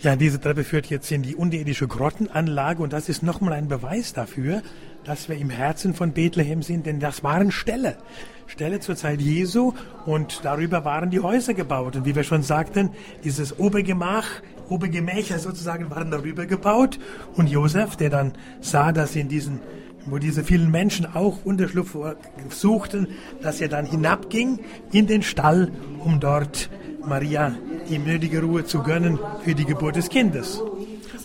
Ja, diese Treppe führt jetzt in die unterirdische Grottenanlage und das ist nochmal ein Beweis dafür, dass wir im Herzen von Bethlehem sind, denn das waren Ställe. Ställe zur Zeit Jesu und darüber waren die Häuser gebaut. Und wie wir schon sagten, dieses Obergemach, Obergemächer sozusagen waren darüber gebaut. Und Josef, der dann sah, dass in diesen wo diese vielen Menschen auch Unterschlupf suchten, dass er dann hinabging in den Stall, um dort Maria die nötige Ruhe zu gönnen für die Geburt des Kindes.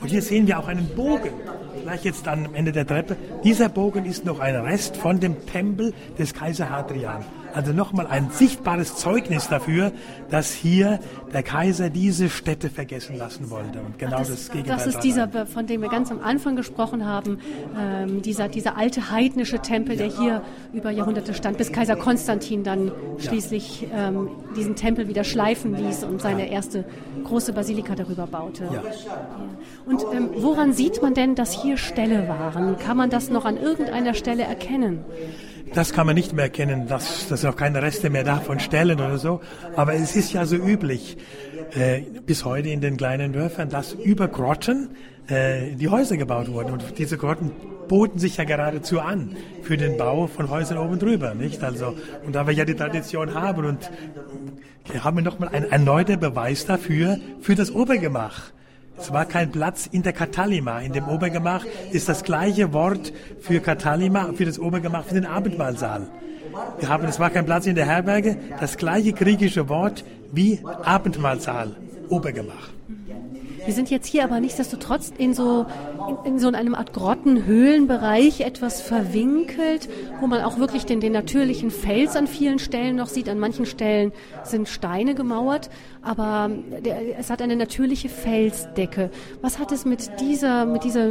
Und hier sehen wir auch einen Bogen gleich jetzt am Ende der Treppe. Dieser Bogen ist noch ein Rest von dem Tempel des Kaiser Hadrian. Also nochmal ein sichtbares Zeugnis dafür, dass hier der Kaiser diese Städte vergessen lassen wollte. Und genau Ach, das, das Gegenteil. Das ist dieser, von dem wir ganz am Anfang gesprochen haben, ähm, dieser, dieser alte heidnische Tempel, der hier über Jahrhunderte stand, bis Kaiser Konstantin dann schließlich ähm, diesen Tempel wieder schleifen ließ und seine erste große Basilika darüber baute. Ja. Und ähm, woran sieht man denn, dass hier Ställe waren? Kann man das noch an irgendeiner Stelle erkennen? Das kann man nicht mehr erkennen, dass, dass auch keine Reste mehr davon stellen oder so. Aber es ist ja so üblich, äh, bis heute in den kleinen Dörfern, dass über Grotten äh, die Häuser gebaut wurden. Und diese Grotten boten sich ja geradezu an für den Bau von Häusern oben drüber, nicht? Also, und da wir ja die Tradition haben und haben wir nochmal ein erneuter Beweis dafür, für das Obergemach. Es war kein Platz in der Katalima. In dem Obergemach ist das gleiche Wort für Katalima, für das Obergemach, für den Abendmahlsaal. Wir haben, es war kein Platz in der Herberge, das gleiche griechische Wort wie Abendmahlsaal, Obergemach. Wir sind jetzt hier aber nichtsdestotrotz in so, in, in so einem Art Grottenhöhlenbereich etwas verwinkelt, wo man auch wirklich den, den natürlichen Fels an vielen Stellen noch sieht. An manchen Stellen sind Steine gemauert, aber der, es hat eine natürliche Felsdecke. Was hat es mit dieser, mit dieser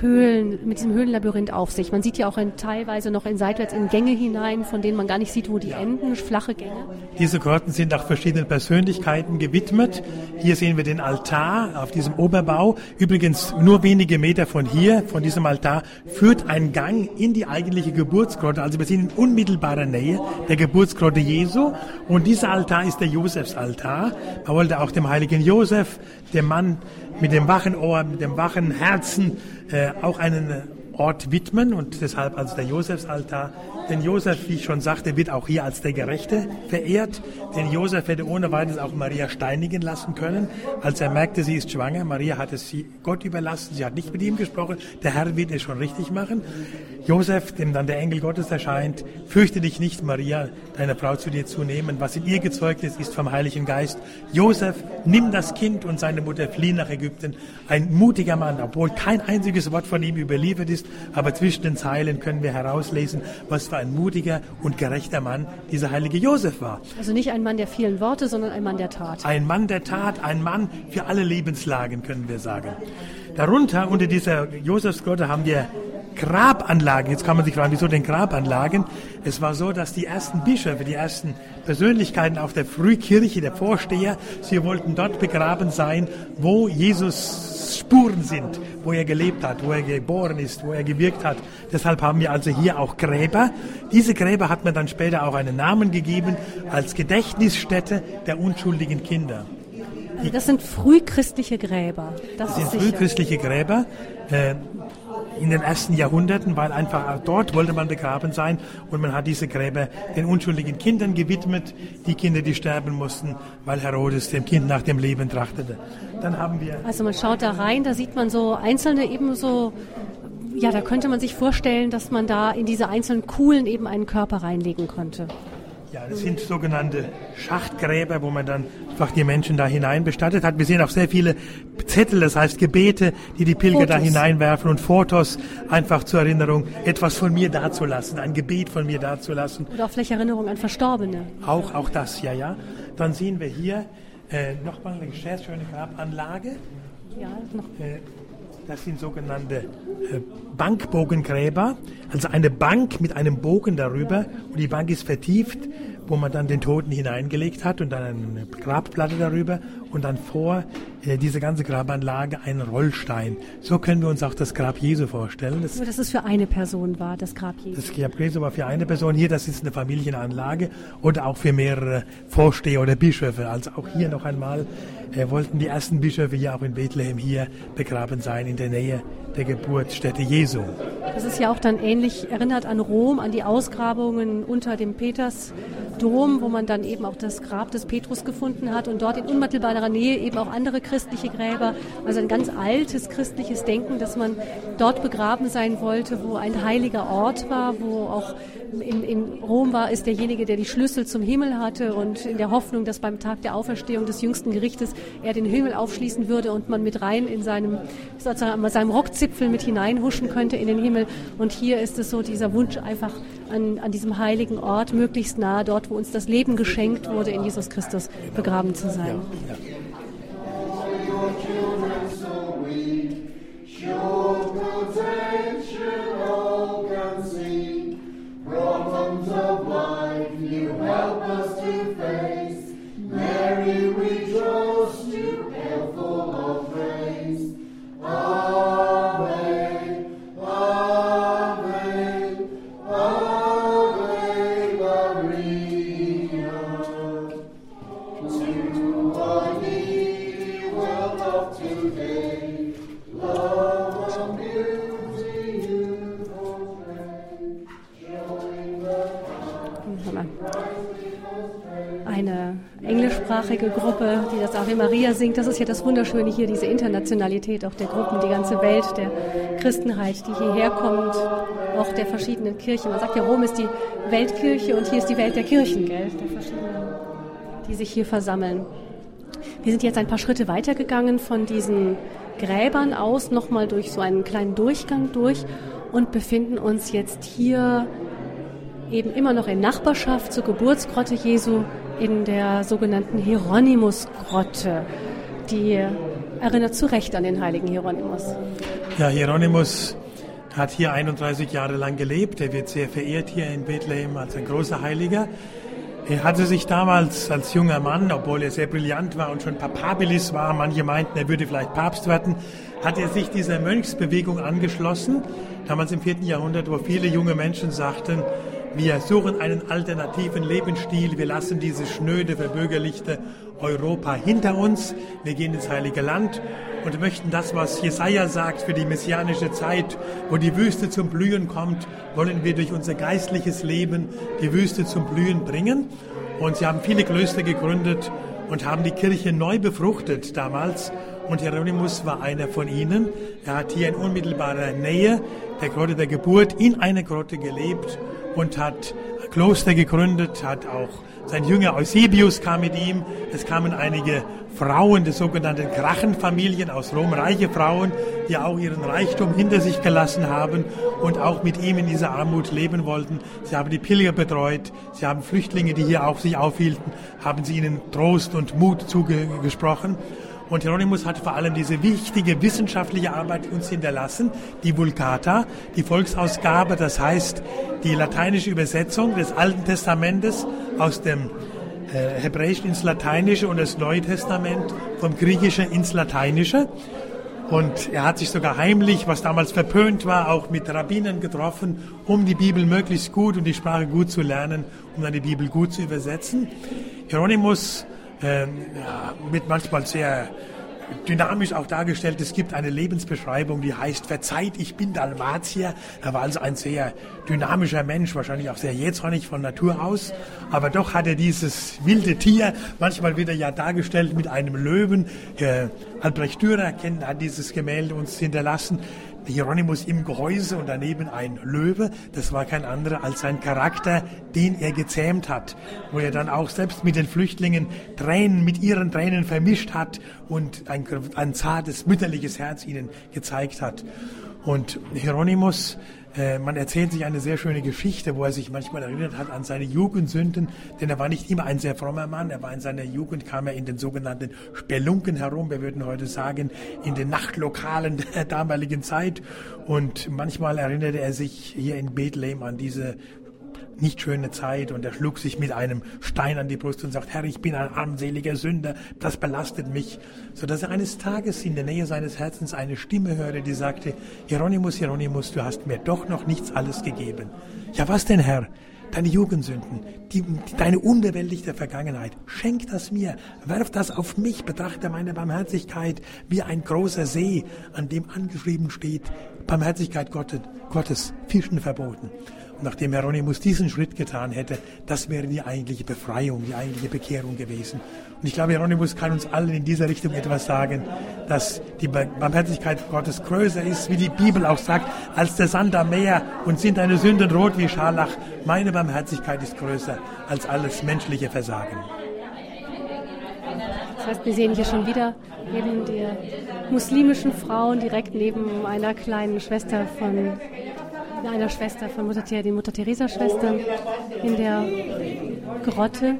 Höhlen, mit diesem Höhlenlabyrinth auf sich. Man sieht ja auch in, teilweise noch in seitwärts in Gänge hinein, von denen man gar nicht sieht, wo die enden, flache Gänge. Diese Grotten sind auch verschiedenen Persönlichkeiten gewidmet. Hier sehen wir den Altar auf diesem Oberbau. Übrigens nur wenige Meter von hier, von diesem Altar, führt ein Gang in die eigentliche Geburtsgrotte. Also wir sind in unmittelbarer Nähe der Geburtsgrotte Jesu. Und dieser Altar ist der Josefsaltar. Man wollte auch dem heiligen Josef, dem Mann mit dem wachen Ohr, mit dem wachen Herzen, äh, auch einen Ort widmen und deshalb also der Josefsaltar. Denn Josef, wie ich schon sagte, wird auch hier als der Gerechte verehrt. Denn Josef hätte ohne weiteres auch Maria steinigen lassen können, als er merkte, sie ist schwanger. Maria hat es Gott überlassen, sie hat nicht mit ihm gesprochen. Der Herr wird es schon richtig machen. Josef, dem dann der Engel Gottes erscheint, fürchte dich nicht, Maria, deine Frau zu dir zu nehmen. Was in ihr gezeugt ist, ist vom Heiligen Geist. Josef, nimm das Kind und seine Mutter fliehen nach Ägypten. Ein mutiger Mann, obwohl kein einziges Wort von ihm überliefert ist, aber zwischen den Zeilen können wir herauslesen, was für ein mutiger und gerechter Mann dieser heilige Josef war. Also nicht ein Mann der vielen Worte, sondern ein Mann der Tat. Ein Mann der Tat, ein Mann für alle Lebenslagen, können wir sagen. Darunter, unter dieser Josefsgrotte, haben wir Grabanlagen. Jetzt kann man sich fragen, wieso denn Grabanlagen? Es war so, dass die ersten Bischöfe, die ersten Persönlichkeiten auf der Frühkirche, der Vorsteher, sie wollten dort begraben sein, wo Jesus Spuren sind, wo er gelebt hat, wo er geboren ist, wo er gewirkt hat. Deshalb haben wir also hier auch Gräber. Diese Gräber hat man dann später auch einen Namen gegeben als Gedächtnisstätte der unschuldigen Kinder. Also das sind frühchristliche Gräber. Das, das sind frühchristliche Gräber. Äh, in den ersten Jahrhunderten, weil einfach dort wollte man begraben sein und man hat diese Gräber den unschuldigen Kindern gewidmet, die Kinder, die sterben mussten, weil Herodes dem Kind nach dem Leben trachtete. Dann haben wir. Also man schaut da rein, da sieht man so einzelne eben so ja, da könnte man sich vorstellen, dass man da in diese einzelnen Kuhlen eben einen Körper reinlegen konnte. Ja, das sind sogenannte Schachtgräber, wo man dann einfach die Menschen da hinein bestattet hat. Wir sehen auch sehr viele Zettel, das heißt Gebete, die die Pilger Fotos. da hineinwerfen und Fotos einfach zur Erinnerung, etwas von mir dazulassen, ein Gebet von mir dazulassen. Oder auch vielleicht Erinnerung an Verstorbene. Auch, auch das, ja, ja. Dann sehen wir hier äh, nochmal eine sehr schöne Grabanlage. Ja, noch. Äh, das sind sogenannte äh, Bankbogengräber, also eine Bank mit einem Bogen darüber und die Bank ist vertieft, wo man dann den Toten hineingelegt hat und dann eine Grabplatte darüber und dann vor äh, diese ganze Grabanlage ein Rollstein. So können wir uns auch das Grab Jesu vorstellen. Das, Nur, dass es für eine Person war, das Grab Jesu. Das Grab Jesu war für eine Person. Hier, das ist eine Familienanlage und auch für mehrere Vorsteher oder Bischöfe. Also auch hier noch einmal äh, wollten die ersten Bischöfe hier auch in Bethlehem hier begraben sein, in der Nähe der Geburtsstätte Jesu. Das ist ja auch dann ähnlich erinnert an Rom, an die Ausgrabungen unter dem Petersdom, wo man dann eben auch das Grab des Petrus gefunden hat und dort in unmittelbarer Nähe eben auch andere christliche Gräber. Also ein ganz altes christliches Denken, dass man dort begraben sein wollte, wo ein heiliger Ort war, wo auch in, in Rom war, ist derjenige, der die Schlüssel zum Himmel hatte und in der Hoffnung, dass beim Tag der Auferstehung des jüngsten Gerichtes er den Himmel aufschließen würde und man mit rein in seinem, sozusagen, seinem Rockzipfel mit hineinhuschen könnte in den Himmel. Und hier ist es so dieser Wunsch einfach an, an diesem heiligen Ort, möglichst nah dort, wo uns das Leben geschenkt wurde, in Jesus Christus begraben zu sein. Ja, ja. Englischsprachige Gruppe, die das Ave Maria singt. Das ist ja das Wunderschöne hier, diese Internationalität auch der Gruppen, die ganze Welt der Christenheit, die hierher kommt, auch der verschiedenen Kirchen. Man sagt ja, Rom ist die Weltkirche und hier ist die Welt der Kirchen, gell? der verschiedenen, die sich hier versammeln. Wir sind jetzt ein paar Schritte weitergegangen von diesen Gräbern aus, nochmal durch so einen kleinen Durchgang durch und befinden uns jetzt hier eben immer noch in Nachbarschaft zur Geburtsgrotte Jesu in der sogenannten Hieronymus-Grotte. Die erinnert zu Recht an den heiligen Hieronymus. Ja, Hieronymus hat hier 31 Jahre lang gelebt. Er wird sehr verehrt hier in Bethlehem als ein großer Heiliger. Er hatte sich damals als junger Mann, obwohl er sehr brillant war und schon Papabilis war, manche meinten, er würde vielleicht Papst werden, hat er sich dieser Mönchsbewegung angeschlossen, damals im vierten Jahrhundert, wo viele junge Menschen sagten, wir suchen einen alternativen Lebensstil. Wir lassen dieses schnöde, verbürgerlichte Europa hinter uns. Wir gehen ins Heilige Land und möchten das, was Jesaja sagt für die messianische Zeit, wo die Wüste zum Blühen kommt, wollen wir durch unser geistliches Leben die Wüste zum Blühen bringen. Und sie haben viele Klöster gegründet und haben die Kirche neu befruchtet damals. Und Hieronymus war einer von ihnen. Er hat hier in unmittelbarer Nähe der Grotte der Geburt in einer Grotte gelebt und hat Kloster gegründet, hat auch sein Jünger Eusebius kam mit ihm. Es kamen einige Frauen der sogenannten Krachenfamilien aus Rom, reiche Frauen, die auch ihren Reichtum hinter sich gelassen haben und auch mit ihm in dieser Armut leben wollten. Sie haben die Pilger betreut, sie haben Flüchtlinge, die hier auf sich aufhielten, haben sie ihnen Trost und Mut zugesprochen. Und Hieronymus hat vor allem diese wichtige wissenschaftliche Arbeit uns hinterlassen, die Vulgata, die Volksausgabe, das heißt die lateinische Übersetzung des Alten Testamentes aus dem äh, Hebräischen ins Lateinische und das Neue Testament vom Griechischen ins Lateinische. Und er hat sich sogar heimlich, was damals verpönt war, auch mit Rabbinern getroffen, um die Bibel möglichst gut und die Sprache gut zu lernen, um dann die Bibel gut zu übersetzen. Hieronymus mit manchmal sehr dynamisch auch dargestellt. Es gibt eine Lebensbeschreibung, die heißt Verzeiht, ich bin Dalmatier. Er war also ein sehr dynamischer Mensch, wahrscheinlich auch sehr jähzornig von Natur aus. Aber doch hat er dieses wilde Tier, manchmal wird er ja dargestellt mit einem Löwen. Albrecht Dürer kennt, hat dieses Gemälde uns hinterlassen. Hieronymus im Gehäuse und daneben ein Löwe. Das war kein anderer als sein Charakter, den er gezähmt hat, wo er dann auch selbst mit den Flüchtlingen Tränen mit ihren Tränen vermischt hat und ein, ein zartes mütterliches Herz ihnen gezeigt hat. Und Hieronymus äh, man erzählt sich eine sehr schöne Geschichte, wo er sich manchmal erinnert hat an seine Jugendsünden, denn er war nicht immer ein sehr frommer Mann. Er war in seiner Jugend, kam er in den sogenannten Spelunken herum, wir würden heute sagen, in den Nachtlokalen der damaligen Zeit. Und manchmal erinnerte er sich hier in Bethlehem an diese nicht schöne Zeit und er schlug sich mit einem Stein an die Brust und sagt, Herr, ich bin ein armseliger Sünder, das belastet mich, so dass er eines Tages in der Nähe seines Herzens eine Stimme hörte, die sagte, Hieronymus, Hieronymus, du hast mir doch noch nichts alles gegeben. Ja, was denn, Herr? deine Jugendsünden, die, deine unbewältigte Vergangenheit. Schenk das mir, werf das auf mich, betrachte meine Barmherzigkeit wie ein großer See, an dem angeschrieben steht, Barmherzigkeit Gottes, Gottes Fischen verboten. Nachdem Hieronymus diesen Schritt getan hätte, das wäre die eigentliche Befreiung, die eigentliche Bekehrung gewesen. Und ich glaube, Hieronymus kann uns allen in dieser Richtung etwas sagen, dass die Barmherzigkeit Gottes größer ist, wie die Bibel auch sagt, als der Sand am Meer und sind deine Sünden rot wie Scharlach. Meine Barmherzigkeit ist größer als alles menschliche Versagen. Das heißt, wir sehen hier schon wieder neben der muslimischen Frauen direkt neben einer kleinen Schwester von einer Schwester von Mutter, den Mutter Teresa Schwestern in der Grotte.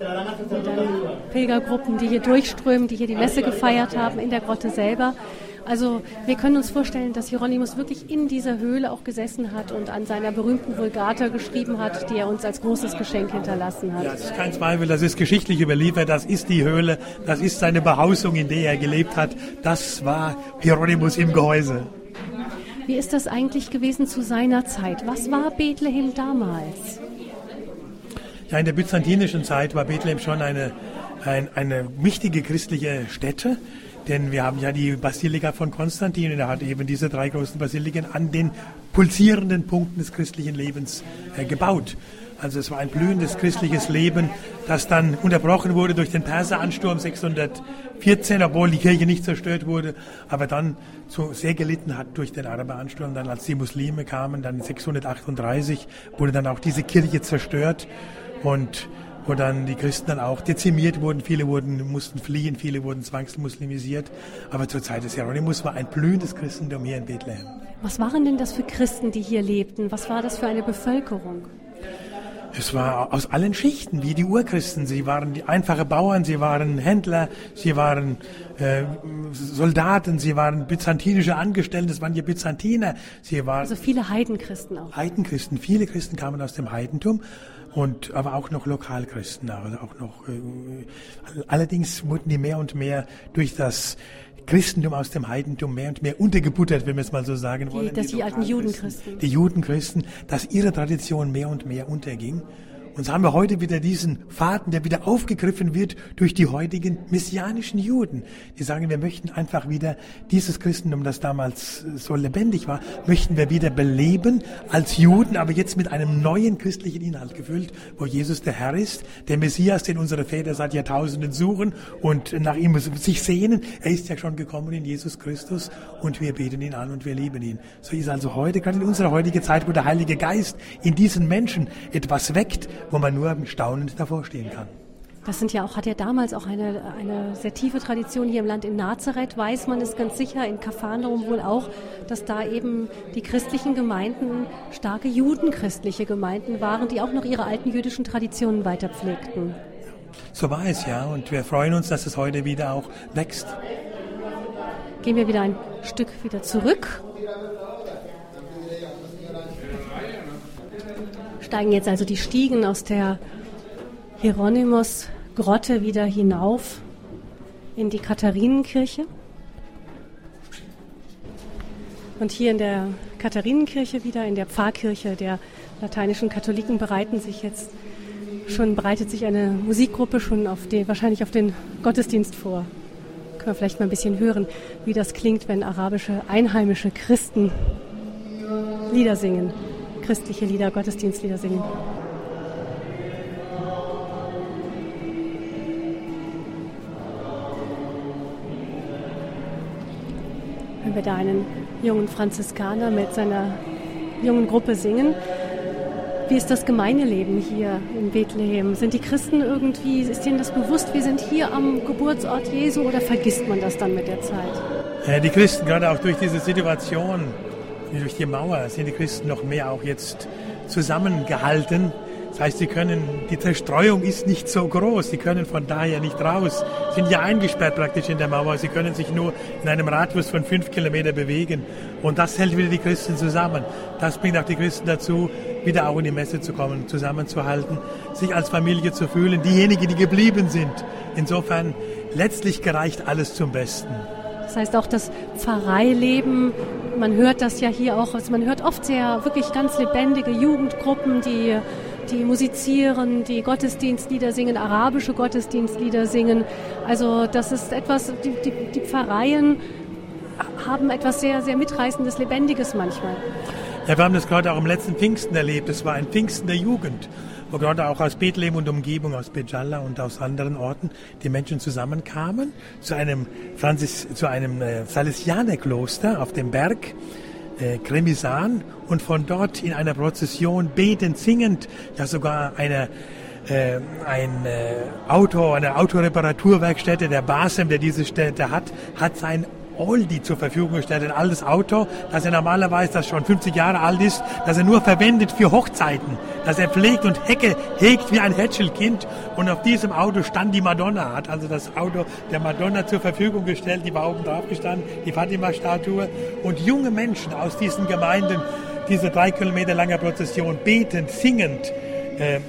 Und dann Pilgergruppen, die hier durchströmen, die hier die Messe gefeiert haben in der Grotte selber. Also wir können uns vorstellen, dass Hieronymus wirklich in dieser Höhle auch gesessen hat und an seiner berühmten Vulgata geschrieben hat, die er uns als großes Geschenk hinterlassen hat. Ja, das ist kein Zweifel, das ist geschichtlich überliefert, das ist die Höhle, das ist seine Behausung, in der er gelebt hat. Das war Hieronymus im Gehäuse. Wie ist das eigentlich gewesen zu seiner Zeit? Was war Bethlehem damals? Ja, in der byzantinischen Zeit war Bethlehem schon eine, ein, eine wichtige christliche Stätte. Denn wir haben ja die Basilika von Konstantin und er hat eben diese drei großen Basiliken an den pulsierenden Punkten des christlichen Lebens äh, gebaut. Also es war ein blühendes christliches Leben, das dann unterbrochen wurde durch den Perseransturm 614, obwohl die Kirche nicht zerstört wurde, aber dann so sehr gelitten hat durch den Araberansturm. Dann als die Muslime kamen, dann 638 wurde dann auch diese Kirche zerstört und wo dann die Christen dann auch dezimiert wurden. Viele wurden, mussten fliehen, viele wurden zwangsmuslimisiert. Aber zur Zeit des Hieronymus war ein blühendes Christentum hier in Bethlehem. Was waren denn das für Christen, die hier lebten? Was war das für eine Bevölkerung? Es war aus allen Schichten, wie die Urchristen. Sie waren die einfache Bauern, sie waren Händler, sie waren äh, Soldaten, sie waren byzantinische Angestellte, es waren hier Byzantiner. Sie waren also viele Heidenchristen auch. Heidenchristen, viele Christen kamen aus dem Heidentum und aber auch noch Lokalchristen, also auch noch. Äh, allerdings wurden die mehr und mehr durch das Christentum aus dem Heidentum mehr und mehr untergebuttert, wenn wir es mal so sagen wollen. Die, dass die, die alten Judenchristen. Die Judenchristen, dass ihre Tradition mehr und mehr unterging. Und so haben wir heute wieder diesen Faden, der wieder aufgegriffen wird durch die heutigen messianischen Juden. Die sagen, wir möchten einfach wieder dieses Christentum, das damals so lebendig war, möchten wir wieder beleben als Juden, aber jetzt mit einem neuen christlichen Inhalt gefüllt, wo Jesus der Herr ist, der Messias, den unsere Väter seit Jahrtausenden suchen und nach ihm sich sehnen. Er ist ja schon gekommen in Jesus Christus und wir beten ihn an und wir lieben ihn. So ist also heute, gerade in unserer heutigen Zeit, wo der Heilige Geist in diesen Menschen etwas weckt, wo man nur staunend davor stehen kann. Das sind ja auch, hat ja damals auch eine, eine sehr tiefe Tradition hier im Land. In Nazareth weiß man es ganz sicher, in Kapharnaum wohl auch, dass da eben die christlichen Gemeinden starke judenchristliche Gemeinden waren, die auch noch ihre alten jüdischen Traditionen weiterpflegten. So war es ja und wir freuen uns, dass es heute wieder auch wächst. Gehen wir wieder ein Stück wieder zurück steigen jetzt also die Stiegen aus der Hieronymus-Grotte wieder hinauf in die Katharinenkirche. Und hier in der Katharinenkirche wieder, in der Pfarrkirche der lateinischen Katholiken, bereiten sich jetzt schon, bereitet sich eine Musikgruppe schon auf den, wahrscheinlich auf den Gottesdienst vor. Können wir vielleicht mal ein bisschen hören, wie das klingt, wenn arabische einheimische Christen Lieder singen christliche Lieder, Gottesdienstlieder singen. Wenn wir da einen jungen Franziskaner mit seiner jungen Gruppe singen, wie ist das Gemeindeleben hier in Bethlehem? Sind die Christen irgendwie, ist ihnen das bewusst, wir sind hier am Geburtsort Jesu oder vergisst man das dann mit der Zeit? Ja, die Christen, gerade auch durch diese Situation, durch die Mauer sind die Christen noch mehr auch jetzt zusammengehalten. Das heißt, sie können, die Zerstreuung ist nicht so groß. Sie können von daher nicht raus. Sind ja eingesperrt praktisch in der Mauer. Sie können sich nur in einem Radius von fünf Kilometer bewegen. Und das hält wieder die Christen zusammen. Das bringt auch die Christen dazu, wieder auch in die Messe zu kommen, zusammenzuhalten, sich als Familie zu fühlen. Diejenigen, die geblieben sind. Insofern, letztlich gereicht alles zum Besten. Das heißt auch das Pfarreileben, man hört das ja hier auch, also man hört oft sehr wirklich ganz lebendige Jugendgruppen, die die musizieren, die Gottesdienstlieder singen, arabische Gottesdienstlieder singen. Also das ist etwas, die, die, die Pfarreien haben etwas sehr, sehr Mitreißendes, Lebendiges manchmal. Ja, wir haben das gerade auch am letzten Pfingsten erlebt. Es war ein Pfingsten der Jugend gerade auch aus Bethlehem und Umgebung, aus Bejalla und aus anderen Orten die Menschen zusammenkamen zu einem, Franzis, zu einem äh, Salesianerkloster auf dem Berg äh, Kremisan und von dort in einer Prozession betend, singend, ja sogar eine äh, ein äh, Auto, eine Autoreparaturwerkstätte, der Basem, der diese Stätte hat, hat sein Oldie zur Verfügung gestellt, ein altes Auto, das er normalerweise, das schon 50 Jahre alt ist, das er nur verwendet für Hochzeiten, das er pflegt und hecke, hegt wie ein Hätschelkind. Und auf diesem Auto stand die Madonna, hat also das Auto der Madonna zur Verfügung gestellt, die war oben drauf gestanden, die Fatima-Statue. Und junge Menschen aus diesen Gemeinden, diese drei Kilometer lange Prozession, betend, singend, äh,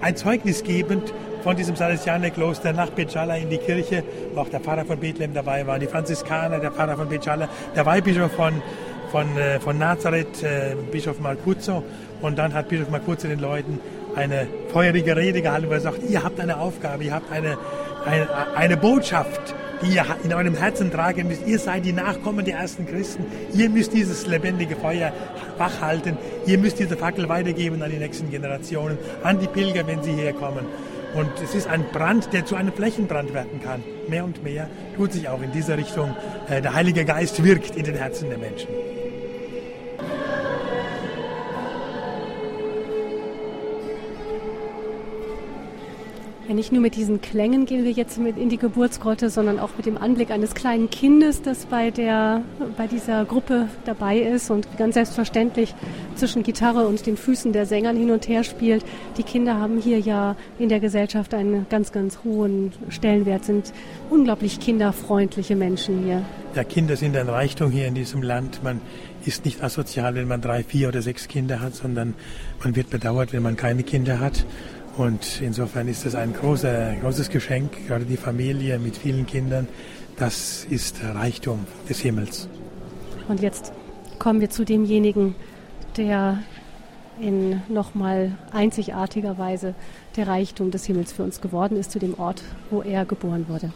ein Zeugnis gebend von diesem Salesianerkloster nach Becala in die Kirche, wo auch der Pfarrer von Bethlehem dabei war, die Franziskaner, der Pfarrer von Becala, der Weihbischof von, von, äh, von Nazareth, äh, Bischof Malcuzzo. Und dann hat Bischof Malcuzzo den Leuten eine feurige Rede gehalten, wo er sagt, ihr habt eine Aufgabe, ihr habt eine, eine, eine Botschaft, die ihr in eurem Herzen tragen müsst. Ihr seid die Nachkommen der ersten Christen. Ihr müsst dieses lebendige Feuer wachhalten. Ihr müsst diese Fackel weitergeben an die nächsten Generationen, an die Pilger, wenn sie herkommen. Und es ist ein Brand, der zu einem Flächenbrand werden kann. Mehr und mehr tut sich auch in dieser Richtung. Äh, der Heilige Geist wirkt in den Herzen der Menschen. Ja, nicht nur mit diesen Klängen gehen wir jetzt mit in die Geburtsgrotte, sondern auch mit dem Anblick eines kleinen Kindes, das bei, der, bei dieser Gruppe dabei ist und ganz selbstverständlich zwischen Gitarre und den Füßen der Sängern hin und her spielt. Die Kinder haben hier ja in der Gesellschaft einen ganz, ganz hohen Stellenwert, sind unglaublich kinderfreundliche Menschen hier. Ja, Kinder sind ein Reichtum hier in diesem Land. Man ist nicht asozial, wenn man drei, vier oder sechs Kinder hat, sondern man wird bedauert, wenn man keine Kinder hat. Und insofern ist es ein großer, großes Geschenk, gerade die Familie mit vielen Kindern. Das ist Reichtum des Himmels. Und jetzt kommen wir zu demjenigen, der in nochmal einzigartiger Weise der Reichtum des Himmels für uns geworden ist, zu dem Ort, wo er geboren wurde.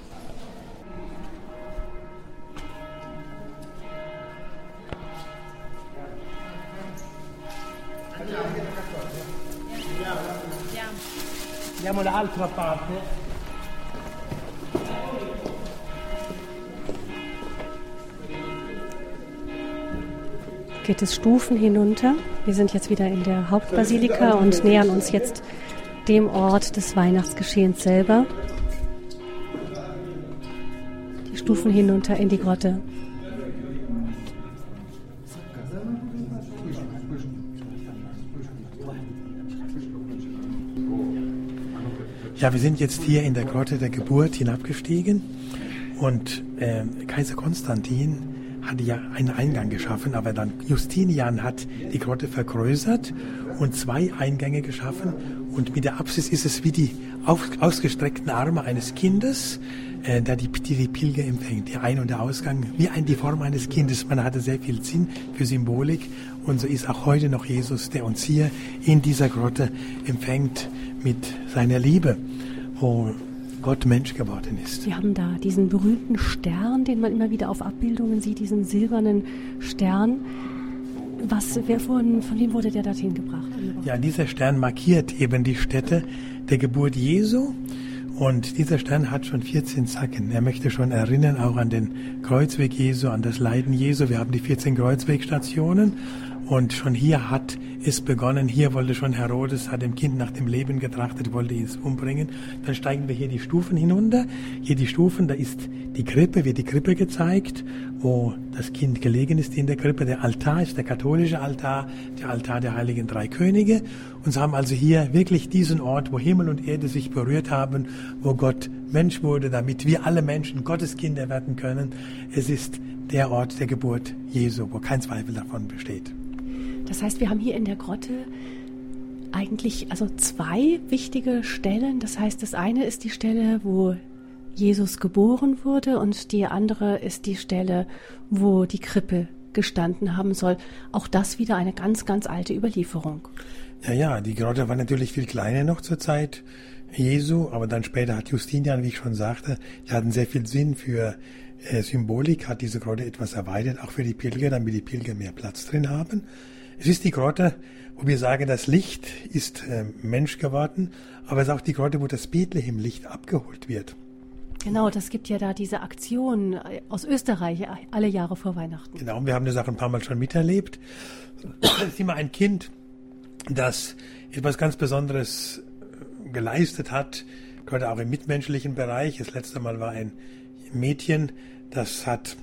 Andiamo dall'altra parte. Geht es Stufen hinunter. Wir sind jetzt wieder in der Hauptbasilika und nähern uns jetzt dem Ort des Weihnachtsgeschehens selber. Die Stufen hinunter in die Grotte. Ja, wir sind jetzt hier in der Grotte der Geburt hinabgestiegen und äh, Kaiser Konstantin hatte ja einen Eingang geschaffen, aber dann Justinian hat die Grotte vergrößert und zwei Eingänge geschaffen und mit der Apsis ist es wie die auf, ausgestreckten Arme eines Kindes, äh, der die, die, die Pilger empfängt, der Ein- und der Ausgang, wie ein, die Form eines Kindes. Man hatte sehr viel Sinn für Symbolik und so ist auch heute noch Jesus, der uns hier in dieser Grotte empfängt mit seiner Liebe, wo Gott Mensch geworden ist. Sie haben da diesen berühmten Stern, den man immer wieder auf Abbildungen sieht, diesen silbernen Stern. Was, wer von, von wem wurde der dorthin gebracht? Ja, dieser Stern markiert eben die Stätte der Geburt Jesu. Und dieser Stern hat schon 14 Zacken. Er möchte schon erinnern auch an den Kreuzweg Jesu, an das Leiden Jesu. Wir haben die 14 Kreuzwegstationen Und schon hier hat es begonnen. Hier wollte schon Herodes, hat dem Kind nach dem Leben getrachtet, wollte es umbringen. Dann steigen wir hier die Stufen hinunter. Hier die Stufen, da ist die Krippe, wird die Krippe gezeigt, wo das Kind gelegen ist in der Krippe. Der Altar ist der katholische Altar, der Altar der heiligen drei Könige. Und sie haben also hier wirklich diesen Ort, wo Himmel und Erde sich berührt haben, wo Gott Mensch wurde, damit wir alle Menschen Gottes Kinder werden können. Es ist der Ort der Geburt Jesu, wo kein Zweifel davon besteht. Das heißt, wir haben hier in der Grotte eigentlich also zwei wichtige Stellen. Das heißt, das eine ist die Stelle, wo Jesus geboren wurde und die andere ist die Stelle, wo die Krippe gestanden haben soll. Auch das wieder eine ganz, ganz alte Überlieferung. Ja, ja, die Grotte war natürlich viel kleiner noch zur Zeit Jesu, aber dann später hat Justinian, wie ich schon sagte, die hatten sehr viel Sinn für äh, Symbolik, hat diese Grotte etwas erweitert, auch für die Pilger, damit die Pilger mehr Platz drin haben. Es ist die Grotte, wo wir sagen, das Licht ist äh, Mensch geworden, aber es ist auch die Grotte, wo das Bethlehem-Licht abgeholt wird. Genau, das gibt ja da diese Aktion äh, aus Österreich äh, alle Jahre vor Weihnachten. Genau, und wir haben das auch ein paar Mal schon miterlebt. Es ist immer ein Kind, das etwas ganz Besonderes äh, geleistet hat, gerade auch im mitmenschlichen Bereich. Das letzte Mal war ein Mädchen, das hat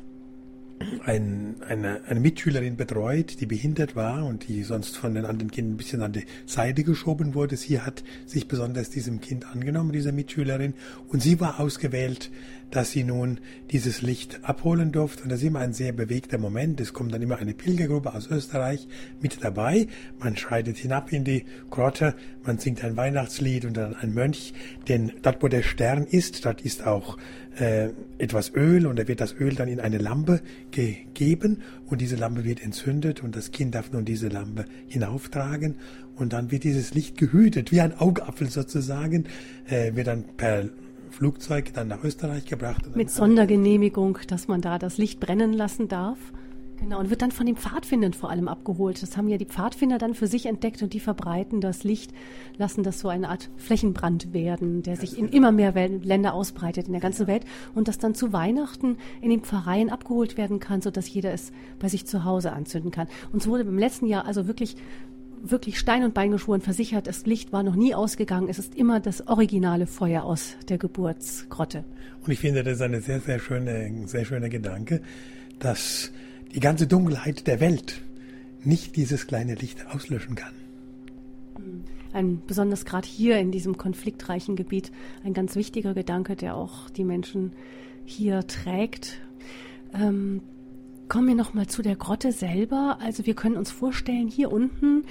ein, eine, eine Mitschülerin betreut, die behindert war und die sonst von den anderen Kindern ein bisschen an die Seite geschoben wurde. Sie hat sich besonders diesem Kind angenommen, dieser Mitschülerin, und sie war ausgewählt, dass sie nun dieses Licht abholen durfte. Und das ist immer ein sehr bewegter Moment. Es kommt dann immer eine Pilgergruppe aus Österreich mit dabei. Man schreitet hinab in die Grotte, man singt ein Weihnachtslied und dann ein Mönch. Denn dort, wo der Stern ist, dort ist auch äh, etwas Öl und da wird das Öl dann in eine Lampe gegeben und diese Lampe wird entzündet und das Kind darf nun diese Lampe hinauftragen und dann wird dieses Licht gehütet, wie ein Augapfel sozusagen, äh, wird dann per Flugzeug dann nach Österreich gebracht. Mit Sondergenehmigung, dass man da das Licht brennen lassen darf. Genau, und wird dann von den Pfadfindern vor allem abgeholt. Das haben ja die Pfadfinder dann für sich entdeckt und die verbreiten das Licht, lassen das so eine Art Flächenbrand werden, der sich in immer mehr Länder ausbreitet in der ganzen Welt und das dann zu Weihnachten in den Pfarreien abgeholt werden kann, sodass jeder es bei sich zu Hause anzünden kann. Und es wurde im letzten Jahr also wirklich wirklich Stein und Bein geschworen versichert, das Licht war noch nie ausgegangen. Es ist immer das originale Feuer aus der Geburtsgrotte. Und ich finde, das ist eine sehr, sehr schöne, sehr schöner Gedanke, dass die ganze Dunkelheit der Welt nicht dieses kleine Licht auslöschen kann. Ein besonders gerade hier in diesem konfliktreichen Gebiet ein ganz wichtiger Gedanke, der auch die Menschen hier trägt. Ähm, kommen wir noch mal zu der Grotte selber. Also wir können uns vorstellen, hier unten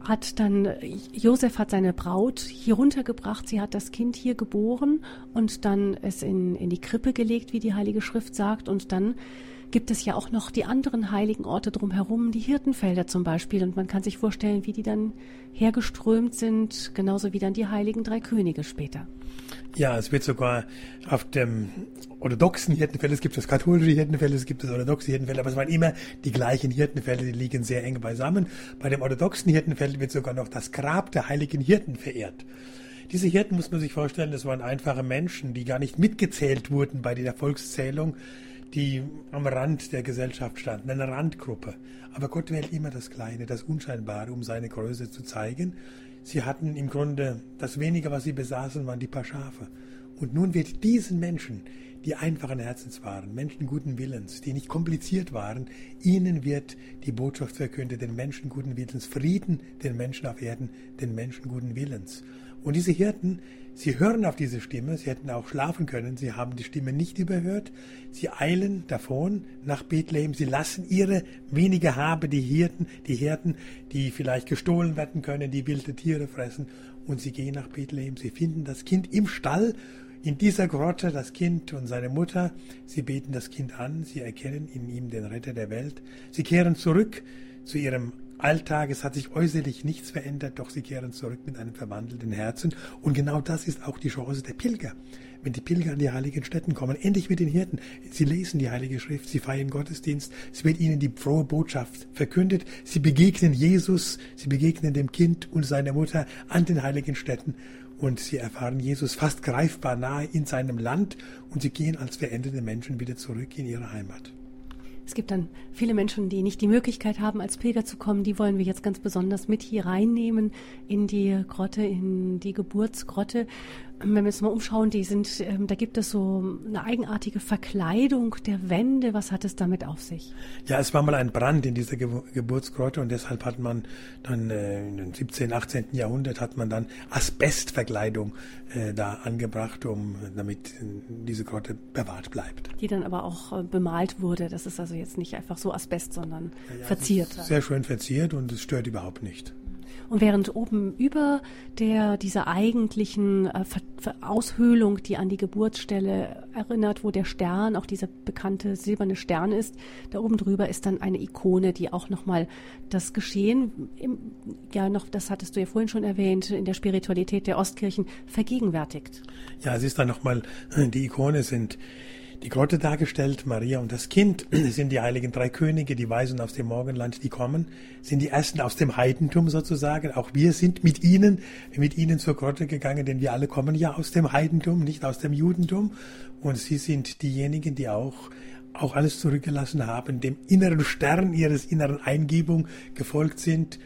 hat dann Josef hat seine Braut hier runtergebracht. Sie hat das Kind hier geboren und dann es in, in die Krippe gelegt, wie die Heilige Schrift sagt. Und dann gibt es ja auch noch die anderen heiligen Orte drumherum, die Hirtenfelder zum Beispiel. Und man kann sich vorstellen, wie die dann hergeströmt sind, genauso wie dann die heiligen drei Könige später. Ja, es wird sogar auf dem orthodoxen Hirtenfeld, es gibt das katholische Hirtenfeld, es gibt das orthodoxe Hirtenfeld, aber es waren immer die gleichen Hirtenfelder, die liegen sehr eng beisammen. Bei dem orthodoxen Hirtenfeld wird sogar noch das Grab der heiligen Hirten verehrt. Diese Hirten muss man sich vorstellen, das waren einfache Menschen, die gar nicht mitgezählt wurden bei der Volkszählung, die am Rand der Gesellschaft standen, eine Randgruppe. Aber Gott wählt immer das Kleine, das Unscheinbare, um seine Größe zu zeigen. Sie hatten im Grunde das wenige, was sie besaßen, waren die paar Schafe. Und nun wird diesen Menschen, die einfachen Herzens waren, Menschen guten Willens, die nicht kompliziert waren, ihnen wird die Botschaft verkündet, den Menschen guten Willens, Frieden den Menschen auf Erden, den Menschen guten Willens. Und diese Hirten, sie hören auf diese Stimme, sie hätten auch schlafen können, sie haben die Stimme nicht überhört, sie eilen davon nach Bethlehem, sie lassen ihre wenige Habe, die Hirten, die Hirten, die vielleicht gestohlen werden können, die wilde Tiere fressen, und sie gehen nach Bethlehem, sie finden das Kind im Stall, in dieser Grotte das Kind und seine Mutter, sie beten das Kind an, sie erkennen in ihm den Retter der Welt, sie kehren zurück zu ihrem Alltag, es hat sich äußerlich nichts verändert, doch sie kehren zurück mit einem verwandelten Herzen. Und genau das ist auch die Chance der Pilger. Wenn die Pilger an die heiligen Städten kommen, endlich mit den Hirten, sie lesen die Heilige Schrift, sie feiern Gottesdienst, es wird ihnen die frohe Botschaft verkündet, sie begegnen Jesus, sie begegnen dem Kind und seiner Mutter an den heiligen Städten und sie erfahren Jesus fast greifbar nahe in seinem Land und sie gehen als verendete Menschen wieder zurück in ihre Heimat. Es gibt dann viele Menschen, die nicht die Möglichkeit haben, als Pilger zu kommen. Die wollen wir jetzt ganz besonders mit hier reinnehmen in die Grotte, in die Geburtsgrotte wenn wir uns mal umschauen, die sind, ähm, da gibt es so eine eigenartige Verkleidung der Wände. Was hat es damit auf sich? Ja, es war mal ein Brand in dieser Ge Geburtsgrotte und deshalb hat man dann äh, im 17., 18. Jahrhundert hat man dann Asbestverkleidung äh, da angebracht, um damit diese Grotte bewahrt bleibt. Die dann aber auch äh, bemalt wurde. Das ist also jetzt nicht einfach so Asbest, sondern ja, ja, verziert. Sehr schön verziert und es stört überhaupt nicht. Und während oben über der, dieser eigentlichen äh, Aushöhlung, die an die Geburtsstelle erinnert, wo der Stern, auch dieser bekannte silberne Stern ist, da oben drüber ist dann eine Ikone, die auch nochmal das Geschehen, im, ja noch, das hattest du ja vorhin schon erwähnt, in der Spiritualität der Ostkirchen vergegenwärtigt. Ja, es ist dann nochmal, die Ikone sind die Grotte dargestellt, Maria und das Kind sind die heiligen drei Könige, die Weisen aus dem Morgenland, die kommen, sind die ersten aus dem Heidentum sozusagen. Auch wir sind mit ihnen, mit ihnen zur Grotte gegangen, denn wir alle kommen ja aus dem Heidentum, nicht aus dem Judentum. Und sie sind diejenigen, die auch auch alles zurückgelassen haben, dem inneren Stern ihres inneren Eingebung gefolgt sind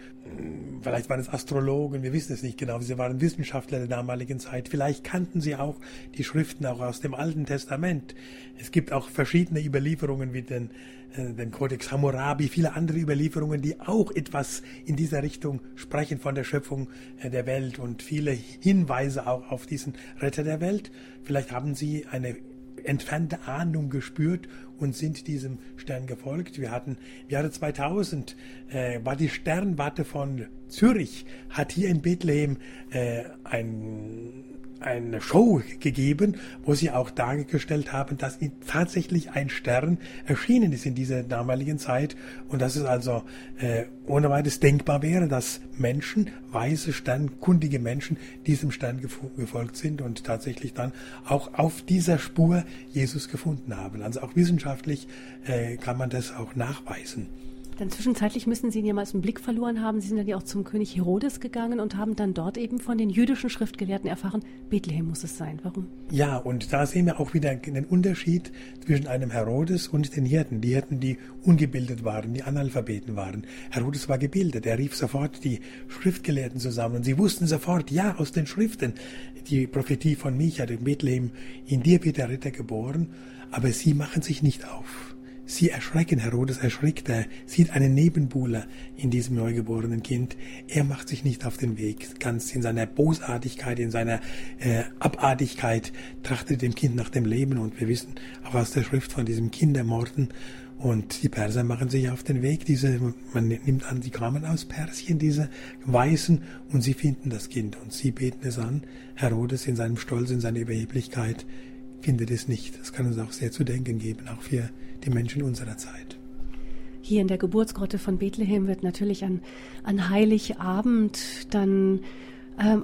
vielleicht waren es Astrologen, wir wissen es nicht genau, sie waren Wissenschaftler der damaligen Zeit, vielleicht kannten sie auch die Schriften auch aus dem Alten Testament. Es gibt auch verschiedene Überlieferungen wie den, äh, den Codex Hammurabi, viele andere Überlieferungen, die auch etwas in dieser Richtung sprechen von der Schöpfung äh, der Welt und viele Hinweise auch auf diesen Retter der Welt. Vielleicht haben sie eine entfernte Ahnung gespürt und sind diesem Stern gefolgt. Wir hatten im Jahre 2000 äh, war die Sternwarte von Zürich, hat hier in Bethlehem äh, ein eine Show gegeben, wo sie auch dargestellt haben, dass tatsächlich ein Stern erschienen ist in dieser damaligen Zeit und dass es also äh, ohne weiteres denkbar wäre, dass Menschen, weise, sternkundige Menschen diesem Stern gefolgt sind und tatsächlich dann auch auf dieser Spur Jesus gefunden haben. Also auch wissenschaftlich äh, kann man das auch nachweisen. Dann zwischenzeitlich müssen Sie ihn ja mal Blick verloren haben. Sie sind dann ja auch zum König Herodes gegangen und haben dann dort eben von den jüdischen Schriftgelehrten erfahren, Bethlehem muss es sein. Warum? Ja, und da sehen wir auch wieder den Unterschied zwischen einem Herodes und den Hirten. Die Hirten, die ungebildet waren, die Analphabeten waren. Herodes war gebildet. Er rief sofort die Schriftgelehrten zusammen und sie wussten sofort, ja, aus den Schriften, die Prophetie von Micha, dem Bethlehem, in dir wird der Ritter geboren, aber sie machen sich nicht auf. Sie erschrecken, Herodes erschrickt, er sieht einen Nebenbuhler in diesem neugeborenen Kind. Er macht sich nicht auf den Weg, ganz in seiner Bosartigkeit, in seiner äh, Abartigkeit trachtet dem Kind nach dem Leben und wir wissen auch aus der Schrift von diesem Kindermorden und die Perser machen sich auf den Weg, diese, man nimmt an, die kamen aus Persien, diese Weißen, und sie finden das Kind und sie beten es an. Herodes in seinem Stolz, in seiner Überheblichkeit findet es nicht. Das kann uns auch sehr zu denken geben, auch für die Menschen unserer Zeit. Hier in der Geburtsgrotte von Bethlehem wird natürlich an, an Heiligabend dann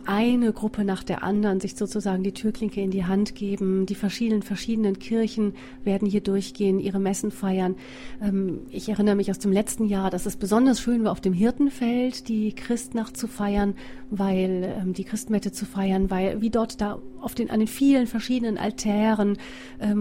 eine Gruppe nach der anderen sich sozusagen die Türklinke in die Hand geben. Die verschiedenen, verschiedenen Kirchen werden hier durchgehen, ihre Messen feiern. Ähm, ich erinnere mich aus dem letzten Jahr, dass es besonders schön war, auf dem Hirtenfeld die Christnacht zu feiern, weil ähm, die Christmette zu feiern, weil wie dort da auf den, an den vielen verschiedenen Altären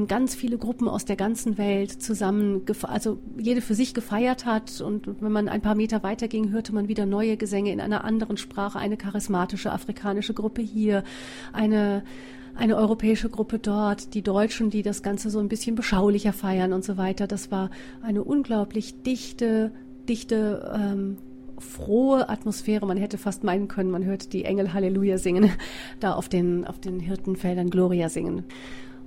ganz viele Gruppen aus der ganzen Welt zusammen, also jede für sich gefeiert hat. Und wenn man ein paar Meter weiter ging, hörte man wieder neue Gesänge in einer anderen Sprache, eine charismatische asiatische, afrikanische Gruppe hier, eine eine europäische Gruppe dort, die Deutschen, die das Ganze so ein bisschen beschaulicher feiern und so weiter. Das war eine unglaublich dichte, dichte, ähm, frohe Atmosphäre. Man hätte fast meinen können, man hört die Engel Halleluja singen, da auf den, auf den Hirtenfeldern Gloria singen.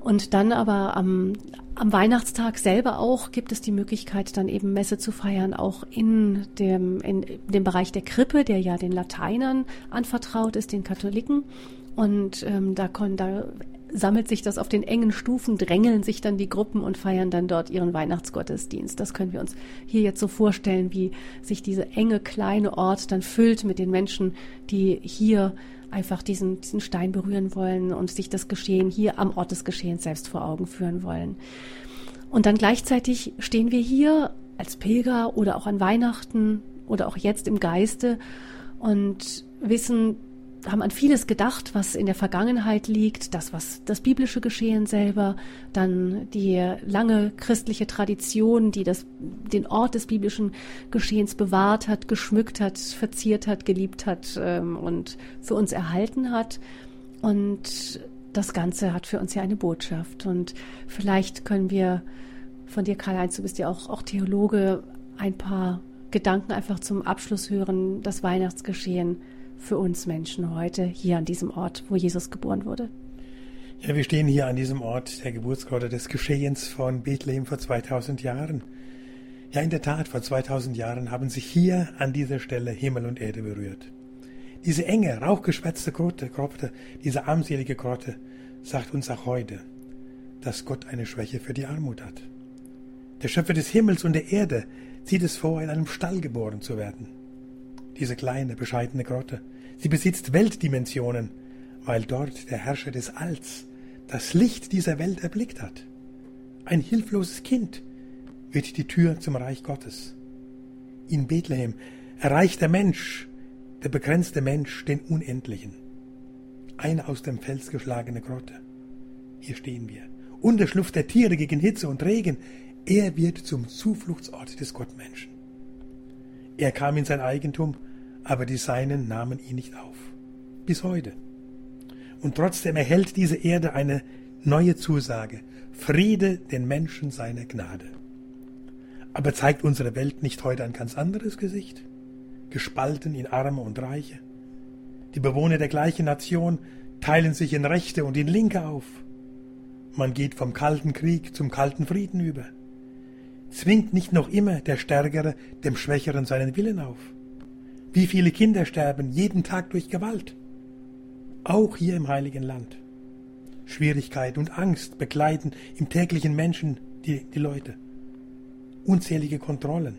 Und dann aber am, am Weihnachtstag selber auch gibt es die Möglichkeit, dann eben Messe zu feiern, auch in dem, in dem Bereich der Krippe, der ja den Lateinern anvertraut ist, den Katholiken. Und ähm, da, kon, da sammelt sich das auf den engen Stufen, drängeln sich dann die Gruppen und feiern dann dort ihren Weihnachtsgottesdienst. Das können wir uns hier jetzt so vorstellen, wie sich diese enge kleine Ort dann füllt mit den Menschen, die hier einfach diesen, diesen Stein berühren wollen und sich das Geschehen hier am Ort des Geschehens selbst vor Augen führen wollen. Und dann gleichzeitig stehen wir hier als Pilger oder auch an Weihnachten oder auch jetzt im Geiste und wissen, haben an vieles gedacht, was in der Vergangenheit liegt, das, was das biblische Geschehen selber, dann die lange christliche Tradition, die das, den Ort des biblischen Geschehens bewahrt hat, geschmückt hat, verziert hat, geliebt hat ähm, und für uns erhalten hat. Und das Ganze hat für uns ja eine Botschaft. Und vielleicht können wir von dir, Karl-Heinz, du bist ja auch, auch Theologe, ein paar Gedanken einfach zum Abschluss hören, das Weihnachtsgeschehen für uns Menschen heute hier an diesem Ort, wo Jesus geboren wurde. Ja, wir stehen hier an diesem Ort der Geburtsgrotte des Geschehens von Bethlehem vor 2000 Jahren. Ja, in der Tat, vor 2000 Jahren haben sich hier an dieser Stelle Himmel und Erde berührt. Diese enge, rauchgeschwätzte Grotte, Grotte, diese armselige Grotte, sagt uns auch heute, dass Gott eine Schwäche für die Armut hat. Der Schöpfer des Himmels und der Erde zieht es vor, in einem Stall geboren zu werden. Diese kleine, bescheidene Grotte. Sie besitzt Weltdimensionen, weil dort der Herrscher des Alls das Licht dieser Welt erblickt hat. Ein hilfloses Kind wird die Tür zum Reich Gottes. In Bethlehem erreicht der Mensch, der begrenzte Mensch, den Unendlichen. Eine aus dem Fels geschlagene Grotte. Hier stehen wir. Unterschlupf der Tiere gegen Hitze und Regen. Er wird zum Zufluchtsort des Gottmenschen. Er kam in sein Eigentum, aber die Seinen nahmen ihn nicht auf. Bis heute. Und trotzdem erhält diese Erde eine neue Zusage. Friede den Menschen seine Gnade. Aber zeigt unsere Welt nicht heute ein ganz anderes Gesicht? Gespalten in Arme und Reiche. Die Bewohner der gleichen Nation teilen sich in Rechte und in Linke auf. Man geht vom kalten Krieg zum kalten Frieden über. Zwingt nicht noch immer der Stärkere dem Schwächeren seinen Willen auf? Wie viele Kinder sterben jeden Tag durch Gewalt? Auch hier im heiligen Land. Schwierigkeit und Angst begleiten im täglichen Menschen die, die Leute. Unzählige Kontrollen,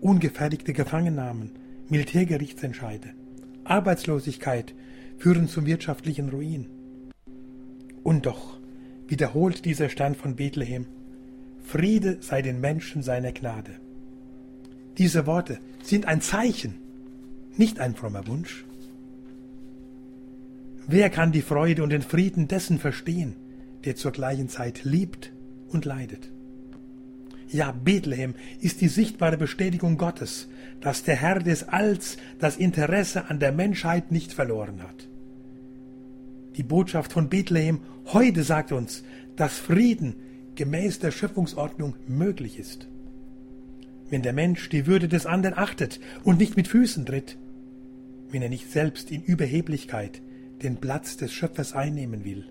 ungefertigte Gefangennahmen, Militärgerichtsentscheide, Arbeitslosigkeit führen zum wirtschaftlichen Ruin. Und doch wiederholt dieser Stern von Bethlehem, Friede sei den Menschen seiner Gnade. Diese Worte sind ein Zeichen, nicht ein frommer Wunsch. Wer kann die Freude und den Frieden dessen verstehen, der zur gleichen Zeit liebt und leidet? Ja, Bethlehem ist die sichtbare Bestätigung Gottes, dass der Herr des Alls das Interesse an der Menschheit nicht verloren hat. Die Botschaft von Bethlehem heute sagt uns, dass Frieden gemäß der Schöpfungsordnung möglich ist. Wenn der Mensch die Würde des anderen achtet und nicht mit Füßen tritt, wenn er nicht selbst in Überheblichkeit den Platz des Schöpfers einnehmen will.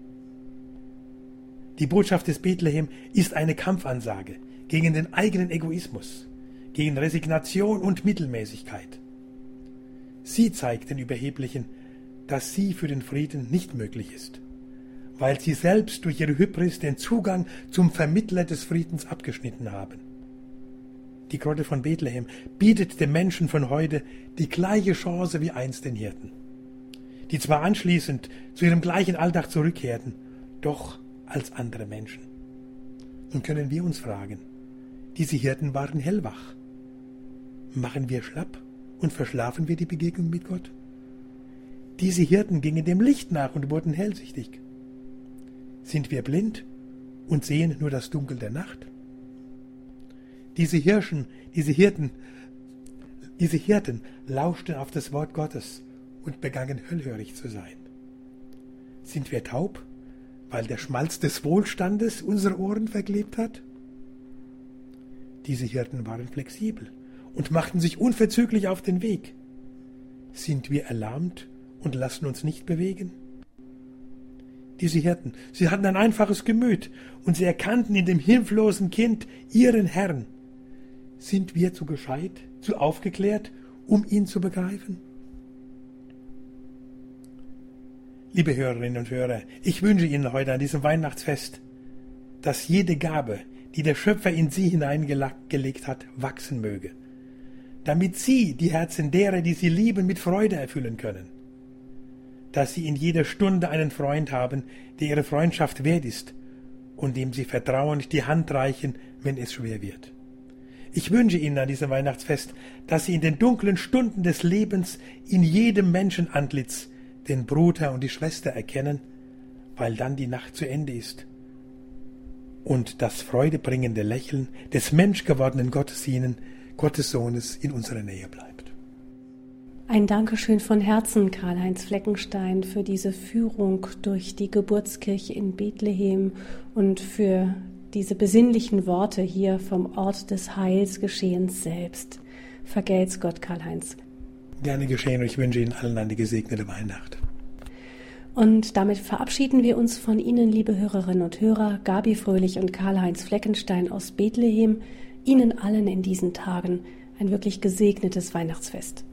Die Botschaft des Bethlehem ist eine Kampfansage gegen den eigenen Egoismus, gegen Resignation und Mittelmäßigkeit. Sie zeigt den Überheblichen, dass sie für den Frieden nicht möglich ist, weil sie selbst durch ihre Hybris den Zugang zum Vermittler des Friedens abgeschnitten haben. Die Grotte von Bethlehem bietet dem Menschen von heute die gleiche Chance wie einst den Hirten, die zwar anschließend zu ihrem gleichen Alltag zurückkehrten, doch als andere Menschen. Nun können wir uns fragen, diese Hirten waren hellwach. Machen wir schlapp und verschlafen wir die Begegnung mit Gott? Diese Hirten gingen dem Licht nach und wurden hellsichtig. Sind wir blind und sehen nur das Dunkel der Nacht? Diese Hirschen, diese Hirten, diese Hirten lauschten auf das Wort Gottes und begannen hellhörig zu sein. Sind wir taub, weil der Schmalz des Wohlstandes unsere Ohren verklebt hat? Diese Hirten waren flexibel und machten sich unverzüglich auf den Weg. Sind wir erlahmt und lassen uns nicht bewegen? Diese Hirten, sie hatten ein einfaches Gemüt und sie erkannten in dem hilflosen Kind ihren Herrn sind wir zu gescheit, zu aufgeklärt, um ihn zu begreifen? Liebe Hörerinnen und Hörer, ich wünsche Ihnen heute an diesem Weihnachtsfest, dass jede Gabe, die der Schöpfer in Sie hineingelegt hat, wachsen möge, damit Sie die Herzen derer, die Sie lieben, mit Freude erfüllen können, dass Sie in jeder Stunde einen Freund haben, der Ihre Freundschaft wert ist und dem Sie vertrauend die Hand reichen, wenn es schwer wird. Ich wünsche Ihnen an diesem Weihnachtsfest, dass Sie in den dunklen Stunden des Lebens in jedem Menschenantlitz den Bruder und die Schwester erkennen, weil dann die Nacht zu Ende ist und das freudebringende Lächeln des menschgewordenen Gottes ihnen, Gottes Sohnes, in unserer Nähe bleibt. Ein Dankeschön von Herzen, Karl-Heinz Fleckenstein, für diese Führung durch die Geburtskirche in Bethlehem und für diese besinnlichen Worte hier vom Ort des Heilsgeschehens selbst. Vergelt's Gott, Karl-Heinz. Gerne geschehen und ich wünsche Ihnen allen eine gesegnete Weihnacht. Und damit verabschieden wir uns von Ihnen, liebe Hörerinnen und Hörer, Gabi Fröhlich und Karl-Heinz Fleckenstein aus Bethlehem. Ihnen allen in diesen Tagen ein wirklich gesegnetes Weihnachtsfest.